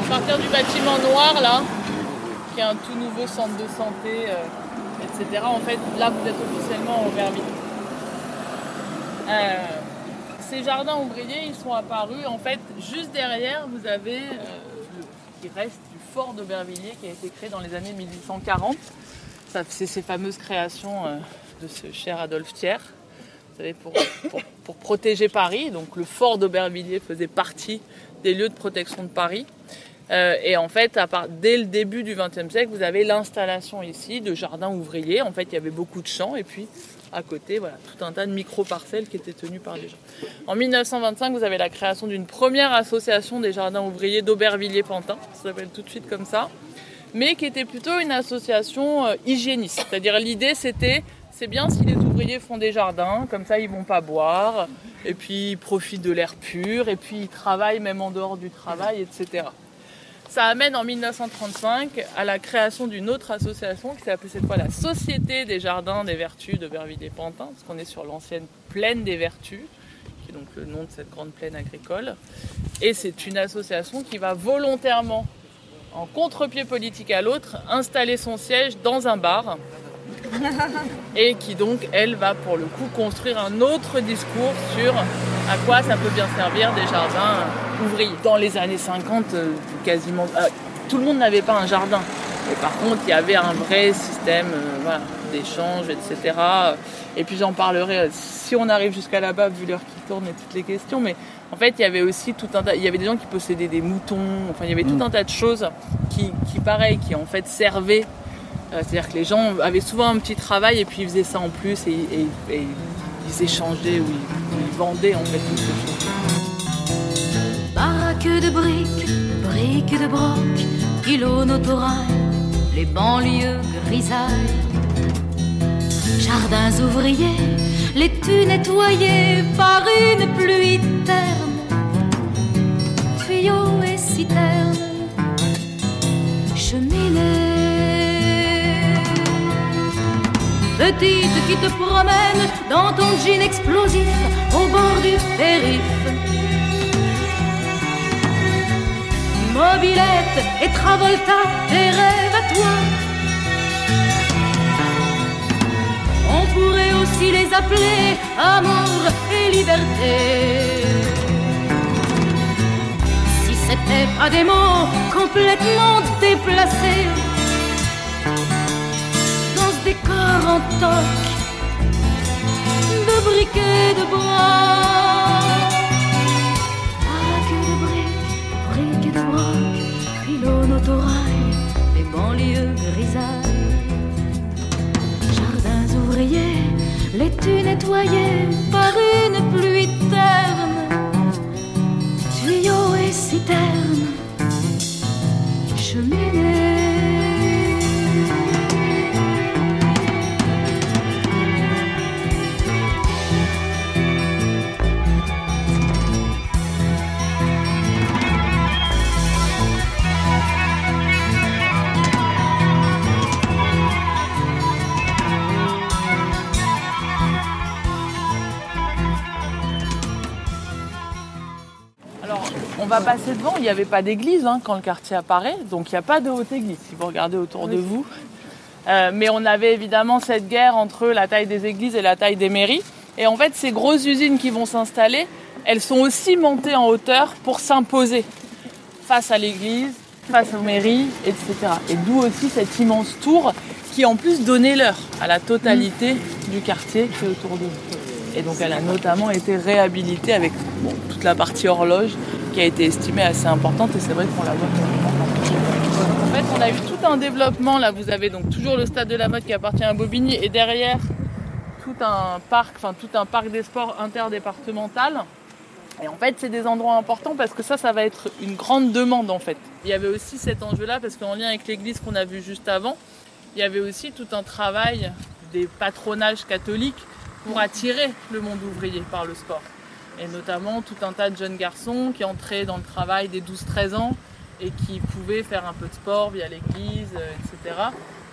À partir du bâtiment noir, là, qui est un tout nouveau centre de santé, euh, etc. En fait, là, vous êtes officiellement au Verviers. Euh, ces jardins ouvriers, ils sont apparus. En fait, juste derrière, vous avez euh, qui reste fort d'Aubervilliers qui a été créé dans les années 1840. Ça, C'est ces fameuses créations euh, de ce cher Adolphe Thiers. Vous savez, pour, protéger Paris. Donc le fort d'Aubervilliers faisait partie des lieux de protection de Paris. Euh, et en fait, dès le début du XXe siècle, vous avez l'installation ici de jardins ouvriers. En fait, il y avait beaucoup de champs et puis à côté, voilà, tout un tas de micro-parcelles qui étaient tenues par les gens. En 1925, vous avez la création d'une première association des jardins ouvriers d'Aubervilliers-Pantin, ça s'appelle tout de suite comme ça, mais qui était plutôt une association euh, hygiéniste. C'est-à-dire l'idée c'était, c'est bien si les ouvriers font des jardins, comme ça ils vont pas boire, et puis ils profitent de l'air pur, et puis ils travaillent même en dehors du travail, etc. Ça amène en 1935 à la création d'une autre association qui s'appelait cette fois la Société des Jardins des Vertus de Vervilles-Pantin, parce qu'on est sur l'ancienne plaine des Vertus, qui est donc le nom de cette grande plaine agricole. Et c'est une association qui va volontairement, en contre-pied politique à l'autre, installer son siège dans un bar. Et qui donc, elle, va pour le coup construire un autre discours sur à quoi ça peut bien servir des jardins ouvriers? Dans les années 50, euh, quasiment, euh, tout le monde n'avait pas un jardin. Mais par contre, il y avait un vrai système euh, voilà, d'échange, etc. Et puis j'en parlerai euh, si on arrive jusqu'à là-bas, vu l'heure qui tourne et toutes les questions. Mais en fait, il y avait aussi tout un tas, il y avait des gens qui possédaient des moutons. Enfin, il y avait tout un tas de choses qui, qui pareil, qui en fait servaient. Euh, C'est-à-dire que les gens avaient souvent un petit travail et puis ils faisaient ça en plus et, et- et ils échangeaient ou ils, ils vendaient en fait ces choses. Baraque de briques, briques de broc, pylônes autorail, les banlieues grisailles. Jardins ouvriers, les tues nettoyées par une pluie terne. Tuyaux et citernes, cheminées. Qui te promène dans ton jean explosif au bord du périph'. Mobilette et Travolta, tes rêves à toi. On pourrait aussi les appeler amour et liberté. Si c'était pas des mots complètement déplacés décor en toc de briquets de bois. Baraque de briques, briques de broc, pylônes autorail, les banlieues grisailles. Jardins ouvriers, les tues nettoyées par une pluie terne. Tuyaux et citernes, va passer devant, il n'y avait pas d'église hein, quand le quartier apparaît, donc il n'y a pas de haute église si vous regardez autour de vous. Euh, mais on avait évidemment cette guerre entre la taille des églises et la taille des mairies. Et en fait, ces grosses usines qui vont s'installer, elles sont aussi montées en hauteur pour s'imposer face à l'église, face aux mairies, etc. Et d'où aussi cette immense tour qui en plus donnait l'heure à la totalité du quartier qui est autour de vous. Et donc elle a notamment été réhabilitée avec toute la partie horloge qui a été estimée assez importante et c'est vrai qu'on la voit En fait, on a eu tout un développement. Là, vous avez donc toujours le stade de la mode qui appartient à Bobigny et derrière tout un parc, enfin tout un parc des sports interdépartemental. Et en fait, c'est des endroits importants parce que ça, ça va être une grande demande en fait. Il y avait aussi cet enjeu-là parce qu'en lien avec l'église qu'on a vu juste avant, il y avait aussi tout un travail des patronages catholiques pour attirer le monde ouvrier par le sport. Et notamment tout un tas de jeunes garçons qui entraient dans le travail des 12-13 ans et qui pouvaient faire un peu de sport via l'église, euh, etc.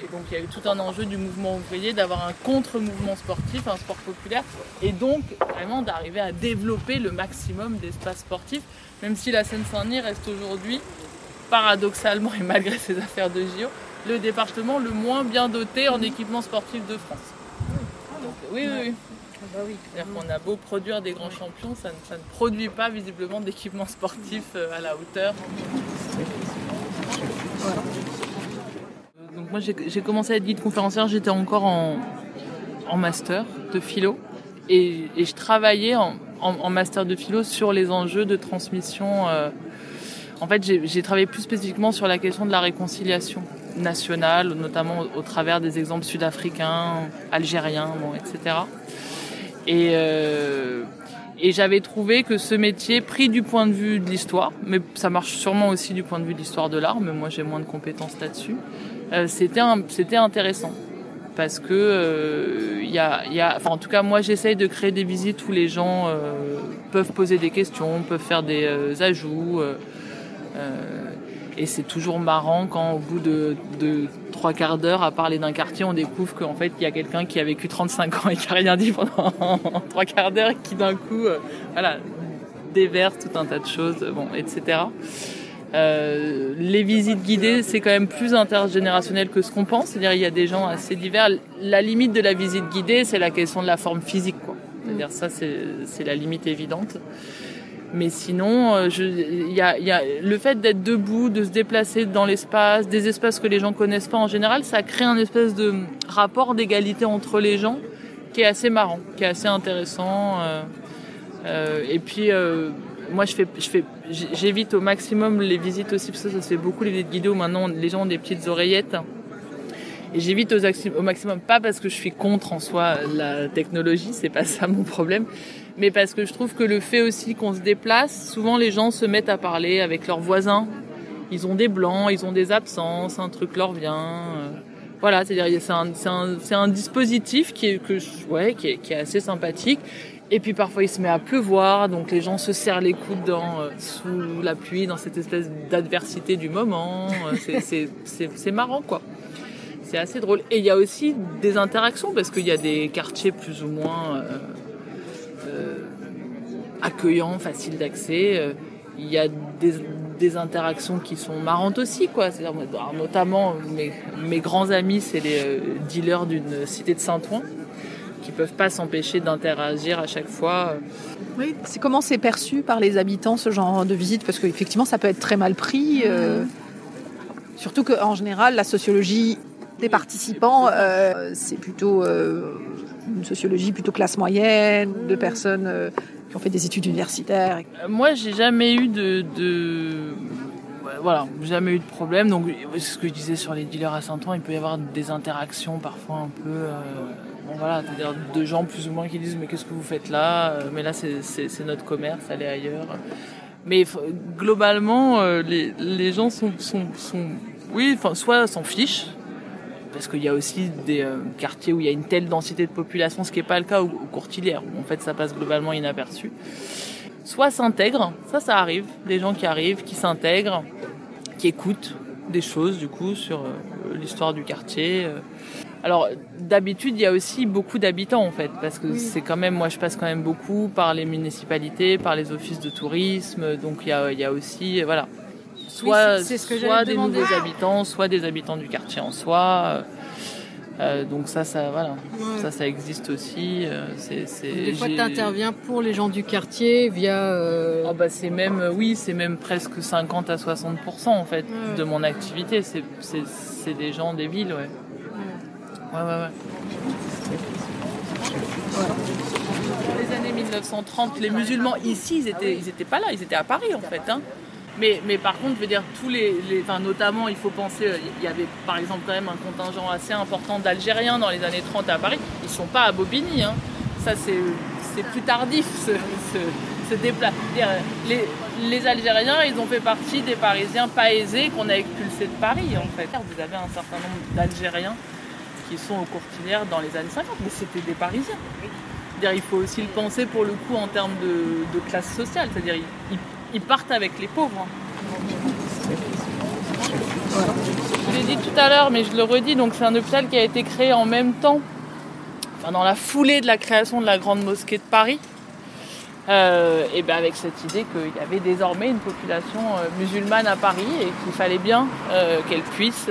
Et donc il y a eu tout un enjeu du mouvement ouvrier d'avoir un contre-mouvement sportif, un sport populaire, et donc vraiment d'arriver à développer le maximum d'espaces sportifs, même si la Seine-Saint-Denis reste aujourd'hui, paradoxalement et malgré ses affaires de JO, le département le moins bien doté en équipement sportif de France. Oui, oui, oui. Bah C'est-à-dire qu'on a beau produire des grands champions, ça ne, produit pas visiblement d'équipement sportif euh, à la hauteur. Donc moi j'ai commencé à être guide conférencière, j'étais encore en, master de philo et, je travaillais en, master de philo sur les enjeux de transmission. Euh, en fait j'ai travaillé plus spécifiquement sur la question de la réconciliation nationale, notamment au, travers des exemples sud-africains, algériens, etc. Et, euh, et j'avais trouvé que ce métier, pris du point de vue de l'histoire, mais ça marche sûrement aussi du point de vue de l'histoire de l'art, mais moi j'ai moins de compétences là-dessus, euh, c'était intéressant parce que euh, en tout cas moi j'essaye de créer des visites où les gens peuvent poser des questions, peuvent faire des ajouts. Et c'est toujours marrant quand au bout de, trois quarts d'heure à parler d'un quartier, on découvre qu'en fait il y a quelqu'un qui a vécu 35 ans et qui a rien dit pendant trois quarts d'heure, qui d'un coup, euh, voilà, déverse tout un tas de choses, bon, etc. Euh, les visites guidées, c'est quand même plus intergénérationnel que ce qu'on pense. C'est-à-dire, il y a des gens assez divers. La limite de la visite guidée, c'est la question de la forme physique, quoi. C'est-à-dire, ça, c'est la limite évidente. Mais sinon, euh, il y a, y a, le fait d'être debout, de se déplacer dans l'espace, des espaces que les gens connaissent pas en général, ça crée un espèce de rapport d'égalité entre les gens qui est assez marrant, qui est assez intéressant. Euh, euh, et puis, euh, moi, je fais, je fais, j'évite au maximum les visites aussi, parce que ça se fait beaucoup les visites où maintenant les gens ont des petites oreillettes. Et j'évite au maximum, pas parce que je suis contre en soi la technologie, c'est pas ça mon problème, mais parce que je trouve que le fait aussi qu'on se déplace, souvent les gens se mettent à parler avec leurs voisins. Ils ont des blancs, ils ont des absences, un truc leur vient. Euh, voilà, c'est-à-dire c'est un, un, un, dispositif qui est, que, ouais, qui est, qui est assez sympathique. Et puis parfois il se met à pleuvoir, donc les gens se serrent les coudes dans, euh, sous la pluie, dans cette espèce d'adversité du moment. Euh, c'est marrant quoi. C'est assez drôle. Et il y a aussi des interactions parce qu'il y a des quartiers plus ou moins euh, euh, accueillants, faciles d'accès. Euh, il y a des, interactions qui sont marrantes aussi, quoi. notamment mes, grands amis, c'est les euh, dealers d'une cité de Saint-Ouen qui peuvent pas s'empêcher d'interagir à chaque fois. Oui, c'est comment c'est perçu par les habitants ce genre de visite? Parce qu'effectivement ça peut être très mal pris. Surtout qu'en général la sociologie des participants, c'est plutôt une sociologie plutôt classe moyenne, de personnes euh, qui ont fait des études universitaires. Moi, j'ai jamais eu de, voilà, jamais eu de problème. Donc, ce que je disais sur les dealers à Saint-Ouen, il peut y avoir des interactions parfois un peu, bon voilà, c'est-à-dire de gens plus ou moins qui disent mais qu'est-ce que vous faites là? Mais là, c'est notre commerce, allez ailleurs. Mais globalement, les, les gens sont, sont, sont oui, enfin, soit s'en fichent, parce qu'il y a aussi des euh, quartiers où il y a une telle densité de population, ce qui n'est pas le cas au, Courtilière, où en fait ça passe globalement inaperçu. Soit s'intègrent, ça ça arrive, des gens qui arrivent, qui s'intègrent, qui écoutent des choses du coup sur euh, l'histoire du quartier. Euh. Alors d'habitude il y a aussi beaucoup d'habitants en fait, parce que c'est quand même, moi je passe quand même beaucoup par les municipalités, par les offices de tourisme, donc il y a, il y a aussi, voilà, soit, soit des nouveaux habitants, soit des habitants du quartier en soi. Euh, donc ça, ça, voilà, ça, ça existe aussi. Euh, c'est, Des fois, tu interviens pour les gens du quartier via. Euh... Oh bah c'est même, oui, c'est même presque 50 à 60 en fait de mon activité. C'est, des gens des villes, ouais. Ouais, ouais, ouais. ouais. 1930, les musulmans ici, ils étaient, ils étaient pas là, ils étaient à Paris en fait. hein. Mais, mais par contre, je veux dire, tous les, les- enfin, notamment, il faut penser, euh, il y avait par exemple quand même un contingent assez important d'Algériens dans les années 30 à Paris. Ils sont pas à Bobigny. hein. Ça, c'est plus tardif, ce, ce, ce dépla- c'est-à-dire, Les, les Algériens, ils ont fait partie des Parisiens pas aisés qu'on a expulsés de Paris, en fait. Vous avez un certain nombre d'Algériens qui sont aux courtilières dans les années 50, mais c'était des Parisiens. C'est-à-dire, il faut aussi le penser pour le coup en termes de, de classe sociale, c'est-à-dire ils, ils- ils partent avec les pauvres. Je l'ai dit tout à l'heure, mais je le redis, donc c'est un hôpital qui a été créé en même temps, dans la foulée de la création de la grande mosquée de Paris. Euh, et bien avec cette idée qu'il y avait désormais une population euh, musulmane à Paris et qu'il fallait bien euh, qu'elle puisse,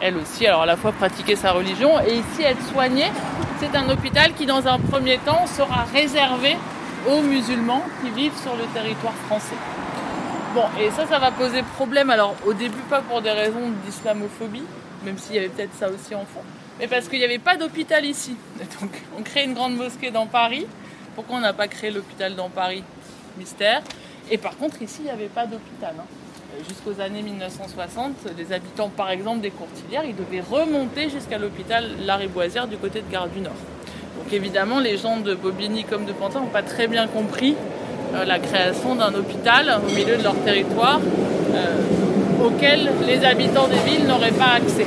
elle aussi, alors à la fois pratiquer sa religion et ici être soignée. C'est un hôpital qui, dans un premier temps, sera réservé aux musulmans qui vivent sur le territoire français. Bon, et ça, ça va poser problème. Alors, au début, pas pour des raisons d'islamophobie, même s'il y avait peut-être ça aussi en fond, mais parce qu'il n'y avait pas d'hôpital ici. Donc, on crée une grande mosquée dans Paris. Pourquoi on n'a pas créé l'hôpital dans Paris? Mystère. Et par contre, ici, il n'y avait pas d'hôpital. hein. Jusqu'aux années 1960, les habitants, par exemple, des Courtilières, ils devaient remonter jusqu'à l'hôpital Lariboisière du côté de Gare du Nord. Donc évidemment, les gens de Bobigny comme de Pantin n'ont pas très bien compris euh, la création d'un hôpital au milieu de leur territoire euh, auquel les habitants des villes n'auraient pas accès.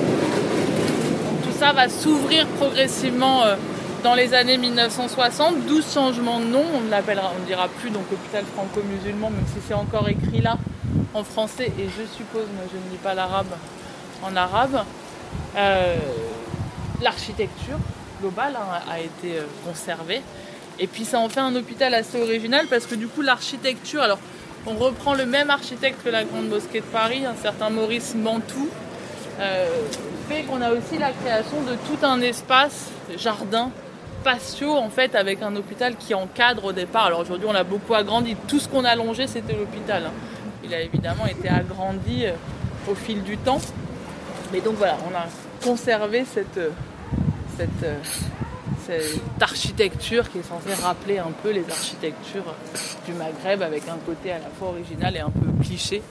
Tout ça va s'ouvrir progressivement euh, dans les années 1960, 12 changements de nom, on ne l'appellera, on ne dira plus donc hôpital franco-musulman, même si c'est encore écrit là en français et je suppose, moi je ne lis pas l'arabe en arabe. L'architecture globale hein, a été euh, conservée. Et puis ça en fait un hôpital assez original parce que du coup l'architecture, alors on reprend le même architecte que la Grande Mosquée de Paris, un certain Maurice Mantoux, euh, fait qu'on a aussi la création de tout un espace jardin patio en fait avec un hôpital qui encadre au départ. Alors aujourd'hui on l'a beaucoup agrandi, tout ce qu'on a longé c'était l'hôpital. hein. Il a évidemment été agrandi euh, au fil du temps. Mais donc voilà, on a conservé cette, euh, cette, euh, cette architecture qui est censée rappeler un peu les architectures du Maghreb avec un côté à la fois original et un peu cliché.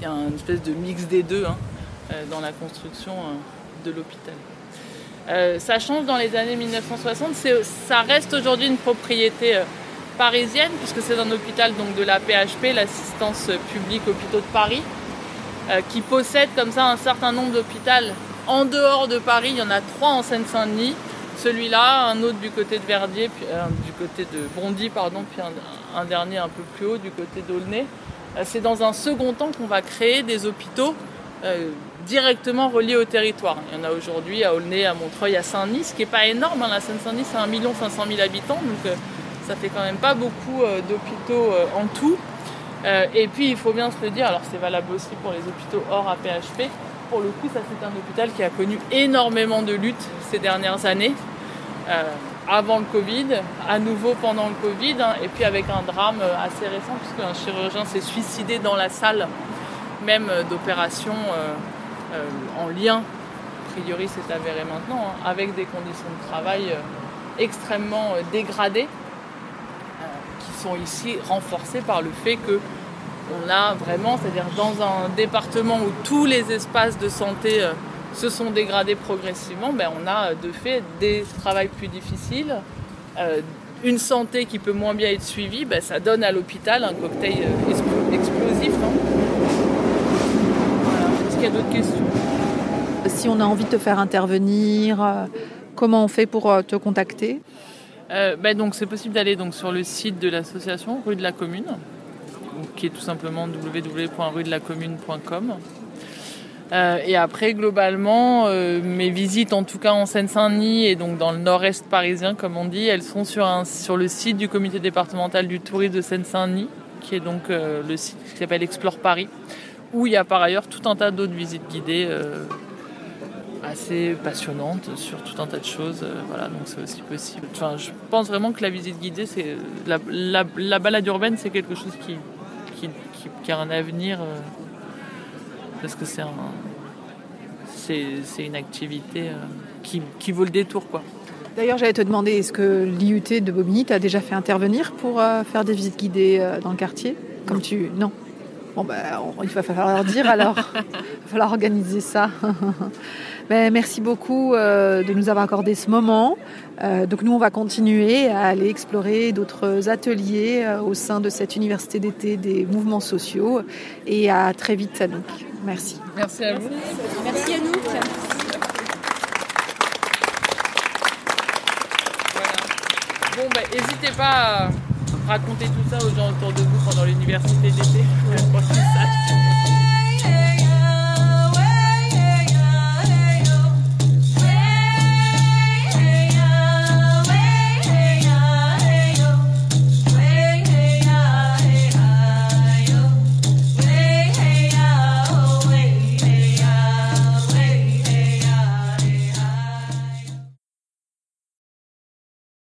Il y a une espèce de mix des deux hein, euh, dans la construction euh, de l'hôpital. Ça change dans les années 1960, c'est- ça reste aujourd'hui une propriété parisienne puisque c'est un hôpital donc de la PHP, l'assistance publique hôpitaux de Paris, qui possède comme ça un certain nombre d'hôpitaux en dehors de Paris. Il y en a trois en Seine-Saint-Denis, celui-là, un autre du côté de Verdier, puis euh, du côté de Bondy, pardon, puis un, dernier un peu plus haut du côté d'Aulnay. Euh, c'est dans un second temps qu'on va créer des hôpitaux euh, directement reliés au territoire. Il y en a aujourd'hui à Aulnay, à Montreuil, à Saint-Denis, ce qui n'est pas énorme. hein. La Seine-Saint-Denis, c'est 1 500 000 habitants, donc ça fait quand même pas beaucoup d'hôpitaux en tout. Et puis, il faut bien se le dire, alors c'est valable aussi pour les hôpitaux hors APHP. Pour le coup, ça c'est un hôpital qui a connu énormément de luttes ces dernières années. Euh, avant le Covid, à nouveau pendant le Covid, hein, et puis avec un drame euh, assez récent, puisqu'un chirurgien s'est suicidé dans la salle même euh, d'opération en lien, a priori c'est avéré maintenant, hein, avec des conditions de travail extrêmement dégradées, qui sont ici renforcées par le fait que on a vraiment, c'est-à-dire dans un département où tous les espaces de santé euh, se sont dégradés progressivement, ben on a euh, de fait des travails plus difficiles, euh, une santé qui peut moins bien être suivie, ben ça donne à l'hôpital un cocktail explo- explosif. hein. Voilà. Est-ce qu'il y a d'autres questions? Si on a envie de te faire intervenir, comment on fait pour te contacter? Euh, ben donc c'est possible d'aller donc sur le site de l'association rue de la commune qui est tout simplement www.ruedelacommune.com Euh, et après globalement euh, mes visites en tout cas en Seine-Saint-Denis et donc dans le nord-est parisien comme on dit elles sont sur, un, sur le site du comité départemental du tourisme de Seine-Saint-Denis qui est donc euh, le site qui s'appelle Explore Paris où il y a par ailleurs tout un tas d'autres visites guidées assez passionnante sur tout un tas de choses. voilà, donc c'est aussi possible. Enfin, je pense vraiment que la visite guidée, c'est la, la balade urbaine, c'est quelque chose qui, qui, a un avenir euh, parce que c'est un, c'est, une activité euh, qui, qui vaut le détour, quoi. D'ailleurs, j'allais te demander, est-ce que l'IUT de Bobigny t'a déjà fait intervenir pour euh, faire des visites guidées dans le quartier? Comme tu... Non Bon, ben, on- il va falloir dire alors. Il va falloir organiser ça. Ben, merci beaucoup euh, de nous avoir accordé ce moment. Euh, donc nous, on va continuer à aller explorer d'autres ateliers euh, au sein de cette université d'été des mouvements sociaux. Et à très vite, Anouk. Merci. Merci à vous. Merci Anouk. Voilà. Bon, bah, n'hésitez pas à raconter tout ça aux gens autour de vous pendant l'université d'été. sachent.